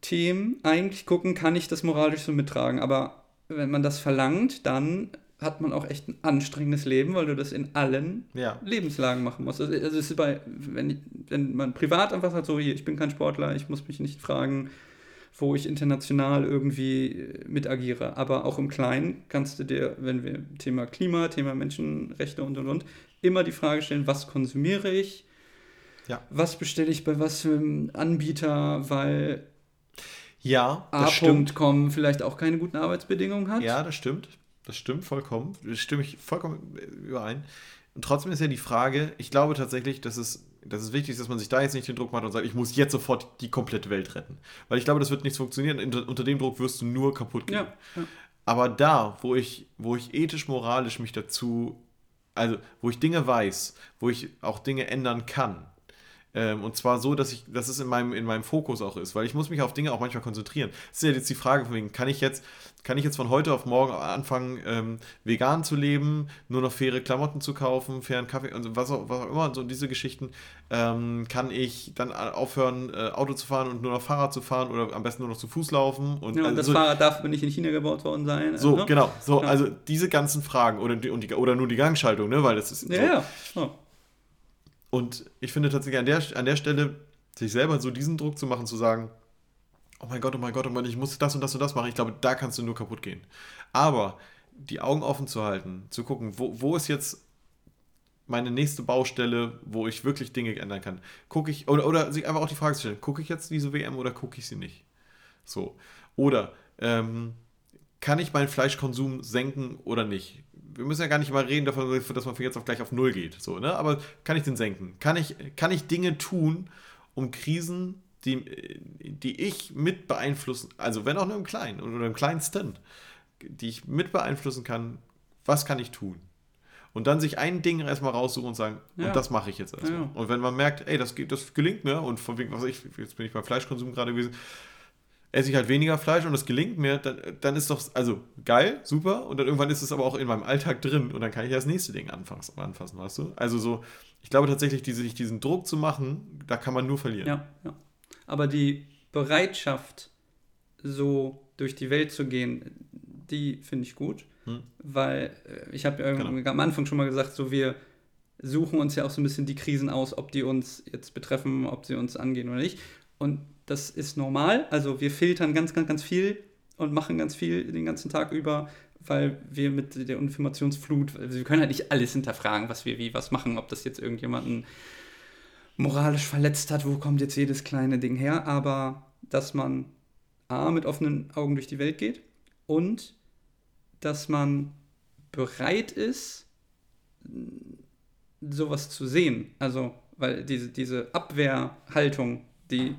Themen eigentlich gucken, kann ich das moralisch so mittragen, aber wenn man das verlangt, dann hat man auch echt ein anstrengendes Leben, weil du das in allen Ja. Lebenslagen machen musst. Also, also es ist bei, wenn, wenn man privat einfach sagt, so hier, ich bin kein Sportler, ich muss mich nicht fragen, wo ich international irgendwie äh, mit agiere. Aber auch im Kleinen kannst du dir, wenn wir Thema Klima, Thema Menschenrechte und und und, immer die Frage stellen, was konsumiere ich? Ja. Was bestelle ich bei was für einem Anbieter, weil Ja, das A. stimmt. Com vielleicht auch keine guten Arbeitsbedingungen hat? Ja, das stimmt. Das stimmt vollkommen. Das stimme ich vollkommen überein. Und trotzdem ist ja die Frage, ich glaube tatsächlich, dass es, dass es wichtig ist, dass man sich da jetzt nicht den Druck macht und sagt, ich muss jetzt sofort die komplette Welt retten. Weil ich glaube, das wird nicht funktionieren. Unter, unter dem Druck wirst du nur kaputt gehen. Ja, ja. Aber da, wo ich, wo ich ethisch, moralisch mich dazu, also wo ich Dinge weiß, wo ich auch Dinge ändern kann. Ähm, und zwar so, dass ich, dass es in meinem, in meinem Fokus auch ist, weil ich muss mich auf Dinge auch manchmal konzentrieren. Es ist ja jetzt die Frage von wegen, kann ich jetzt, kann ich jetzt von heute auf morgen anfangen, ähm, vegan zu leben, nur noch faire Klamotten zu kaufen, fairen Kaffee und was auch, was auch immer, so diese Geschichten, ähm, kann ich dann aufhören, äh, Auto zu fahren und nur noch Fahrrad zu fahren oder am besten nur noch zu Fuß laufen. Und, Ja, und also das so- Fahrrad darf nicht in China gebaut worden sein. so, ne? genau. So, Ja. also diese ganzen Fragen oder, die, und die, oder nur die Gangschaltung, ne? Weil das ist. Ja, so. ja. Oh. Und ich finde tatsächlich an der, an der Stelle, sich selber so diesen Druck zu machen, zu sagen, oh mein Gott, oh mein Gott, oh mein, ich muss das und das und das machen, ich glaube, da kannst du nur kaputt gehen. Aber die Augen offen zu halten, zu gucken, wo, wo ist jetzt meine nächste Baustelle, wo ich wirklich Dinge ändern kann. Gucke ich, oder, oder sich einfach auch die Frage zu stellen, gucke ich jetzt diese WM oder gucke ich sie nicht? So. Oder ähm, kann ich meinen Fleischkonsum senken oder nicht? Wir müssen ja gar nicht mal reden davon, dass man von jetzt auf gleich auf Null geht. So, ne? Aber kann ich den senken? Kann ich, kann ich Dinge tun, um Krisen, die, die ich mit beeinflussen, also wenn auch nur im Kleinen oder im kleinsten, die ich mit beeinflussen kann, was kann ich tun? Und dann sich ein Ding erstmal raussuchen und sagen, Ja. und das mache ich jetzt erstmal. Ja. Und wenn man merkt, ey, das, geht, das gelingt mir, und von wegen, was ich, jetzt bin ich beim Fleischkonsum gerade gewesen, esse ich halt weniger Fleisch und das gelingt mir, dann, dann ist doch, also geil, super, und dann irgendwann ist es aber auch in meinem Alltag drin und dann kann ich das nächste Ding anfassen, anfassen weißt du? Also so, ich glaube tatsächlich, diese, sich diesen Druck zu machen, da kann man nur verlieren. Ja, ja. Aber die Bereitschaft, so durch die Welt zu gehen, die finde ich gut. Hm. Weil äh, ich habe ja Genau. am Anfang schon mal gesagt, so wir suchen uns ja auch so ein bisschen die Krisen aus, ob die uns jetzt betreffen, ob sie uns angehen oder nicht. Und das ist normal. Also wir filtern ganz, ganz, ganz viel und machen ganz viel den ganzen Tag über, weil wir mit der Informationsflut, also wir können halt nicht alles hinterfragen, was wir wie was machen, ob das jetzt irgendjemanden moralisch verletzt hat, wo kommt jetzt jedes kleine Ding her, aber dass man A, mit offenen Augen durch die Welt geht und dass man bereit ist, sowas zu sehen. Also, weil diese, diese Abwehrhaltung, die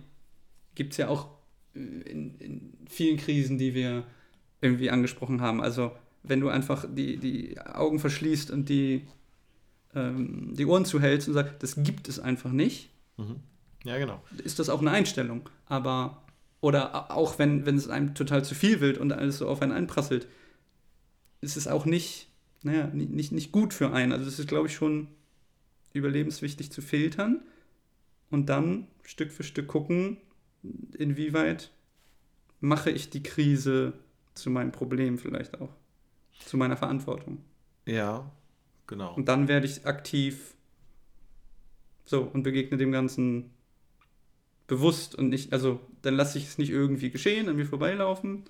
gibt es ja auch in, in vielen Krisen, die wir irgendwie angesprochen haben. Also wenn du einfach die, die Augen verschließt und die, ähm, die Ohren zuhältst und sagst, das gibt es einfach nicht, Mhm. Ja, genau. ist das auch eine Einstellung. Aber, oder auch wenn, wenn es einem total zu viel wird und alles so auf einen einprasselt, ist es auch nicht, naja, ni- nicht, nicht gut für einen. Also es ist, glaube ich, schon überlebenswichtig zu filtern und dann Stück für Stück gucken, inwieweit mache ich die Krise zu meinem Problem vielleicht auch. Zu meiner Verantwortung. Ja, genau. Und dann werde ich aktiv so und begegne dem Ganzen bewusst und nicht, also dann lasse ich es nicht irgendwie geschehen, an mir vorbeilaufen.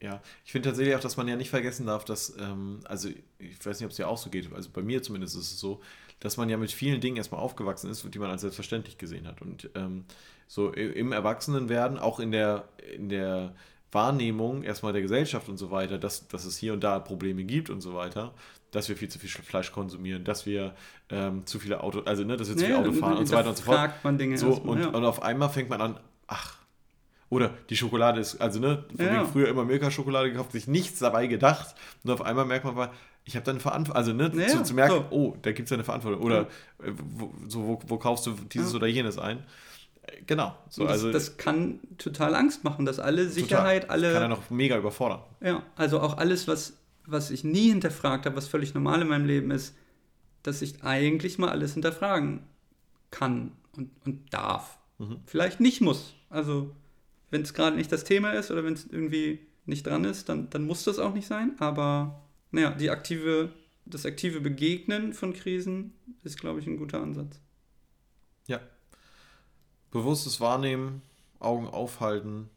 Ja, ich finde tatsächlich auch, dass man ja nicht vergessen darf, dass, ähm, also ich weiß nicht, ob es dir auch so geht, also bei mir zumindest ist es so, dass man ja mit vielen Dingen erstmal aufgewachsen ist, die man als selbstverständlich gesehen hat. Und ähm, so im Erwachsenenwerden, auch in der, in der Wahrnehmung erstmal der Gesellschaft und so weiter, dass, dass es hier und da Probleme gibt und so weiter, dass wir viel zu viel Fleisch konsumieren, dass wir ähm, zu viele Auto, also ne, dass wir zu viel Auto fahren und so weiter und so fort. man Dinge So, erstmal, und, ja. und auf einmal fängt man an, ach, oder die Schokolade ist, also ne, von Ja. wegen früher immer Milka-Schokolade gekauft, sich nichts dabei gedacht. Und auf einmal merkt man, ich habe da eine Verantwortung, also ne, Ja, zu, zu merken, so. oh, da gibt es ja eine Verantwortung. Oder äh, wo, so, wo, wo kaufst du dieses Ja. oder jenes ein? Äh, Genau. So, das, also das kann total Angst machen, dass alle total. Sicherheit, alle. Kann er noch mega überfordern. Ja, also auch alles, was, was ich nie hinterfragt habe, was völlig normal in meinem Leben ist, dass ich eigentlich mal alles hinterfragen kann und, und darf. Mhm. Vielleicht nicht muss. Also, wenn es gerade nicht das Thema ist oder wenn es irgendwie nicht dran ist, dann, dann muss das auch nicht sein. Aber naja, die aktive, das aktive Begegnen von Krisen ist, glaube ich, ein guter Ansatz. Ja. Bewusstes Wahrnehmen, Augen aufhalten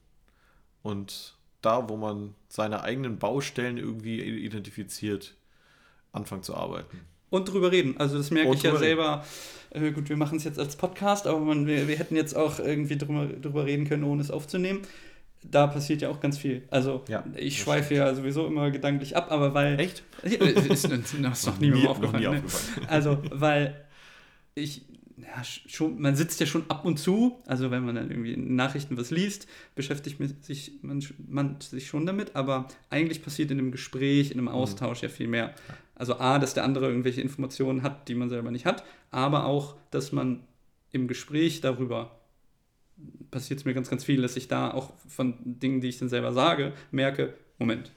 und da, wo man seine eigenen Baustellen irgendwie identifiziert, anfangen zu arbeiten. Und drüber reden. Also das merke Und ich ja selber. Äh, gut, wir machen es jetzt als Podcast, aber man, wir, wir hätten jetzt auch irgendwie drüber, drüber reden können, ohne es aufzunehmen. Da passiert ja auch ganz viel. Also Ja, ich schweife ja sowieso immer gedanklich ab, aber weil... Echt? Ist, ist, noch nie- aufgefallen. noch nie ne? aufgefallen. Also, weil ich, ja, sch- schon, man sitzt ja schon ab und zu, also wenn man dann irgendwie in Nachrichten was liest, beschäftigt man sich, man, man sich schon damit, aber eigentlich passiert in einem Gespräch, in einem Austausch ja viel mehr. Also A, dass der andere irgendwelche Informationen hat, die man selber nicht hat, aber auch, dass man im Gespräch darüber passiert es mir ganz, ganz viel, dass ich da auch von Dingen, die ich dann selber sage, merke, Moment,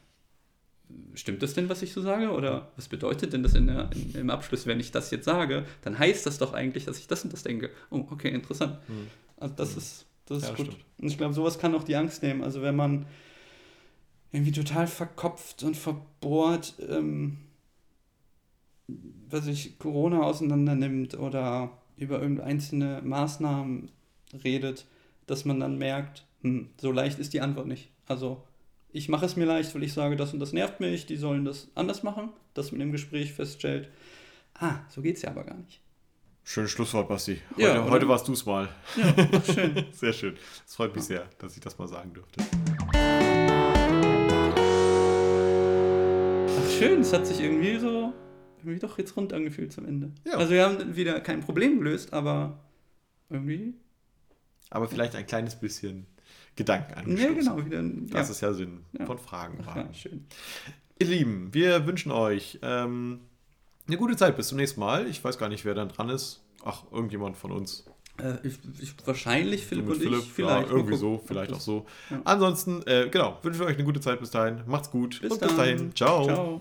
stimmt das denn, was ich so sage? Oder was bedeutet denn das in der, in, im Abschluss, wenn ich das jetzt sage? Dann heißt das doch eigentlich, dass ich das und das denke. Oh, okay, interessant. Hm. Also das ist, das ist Ja, gut. stimmt. Und ich glaube, sowas kann auch die Angst nehmen. Also wenn man irgendwie total verkopft und verbohrt, ähm, was ich Corona auseinander nimmt oder über irgendeine einzelne Maßnahmen redet, dass man dann merkt, hm, so leicht ist die Antwort nicht. Also ich mache es mir leicht, weil ich sage, das und das nervt mich, die sollen das anders machen, dass man im Gespräch feststellt, ah, so geht es ja aber gar nicht. Schönes Schlusswort, Basti. Heute, Ja, heute warst du es mal. Ja, schön. Sehr schön. Es freut mich sehr, dass ich das mal sagen durfte. Ach schön, es hat sich irgendwie so irgendwie doch jetzt rund angefühlt zum Ende. Ja. Also wir haben wieder kein Problem gelöst, aber irgendwie. Aber vielleicht ein kleines bisschen Gedanken Ja, angestoßen. genau, wieder. Das ja. ist ja Sinn Ja. von Fragen. Ja, schön. Ihr Lieben, wir wünschen euch ähm, eine gute Zeit. Bis zum nächsten Mal. Ich weiß gar nicht, wer dann dran ist. Ach, irgendjemand von uns. Äh, ich, ich, wahrscheinlich Philipp und ich. Vielleicht. Ja, irgendwie so, vielleicht auch so. Ja. Ansonsten, äh, genau, wünschen wir euch eine gute Zeit bis dahin. Macht's gut Bis und bis dann. dahin. Ciao. Ciao.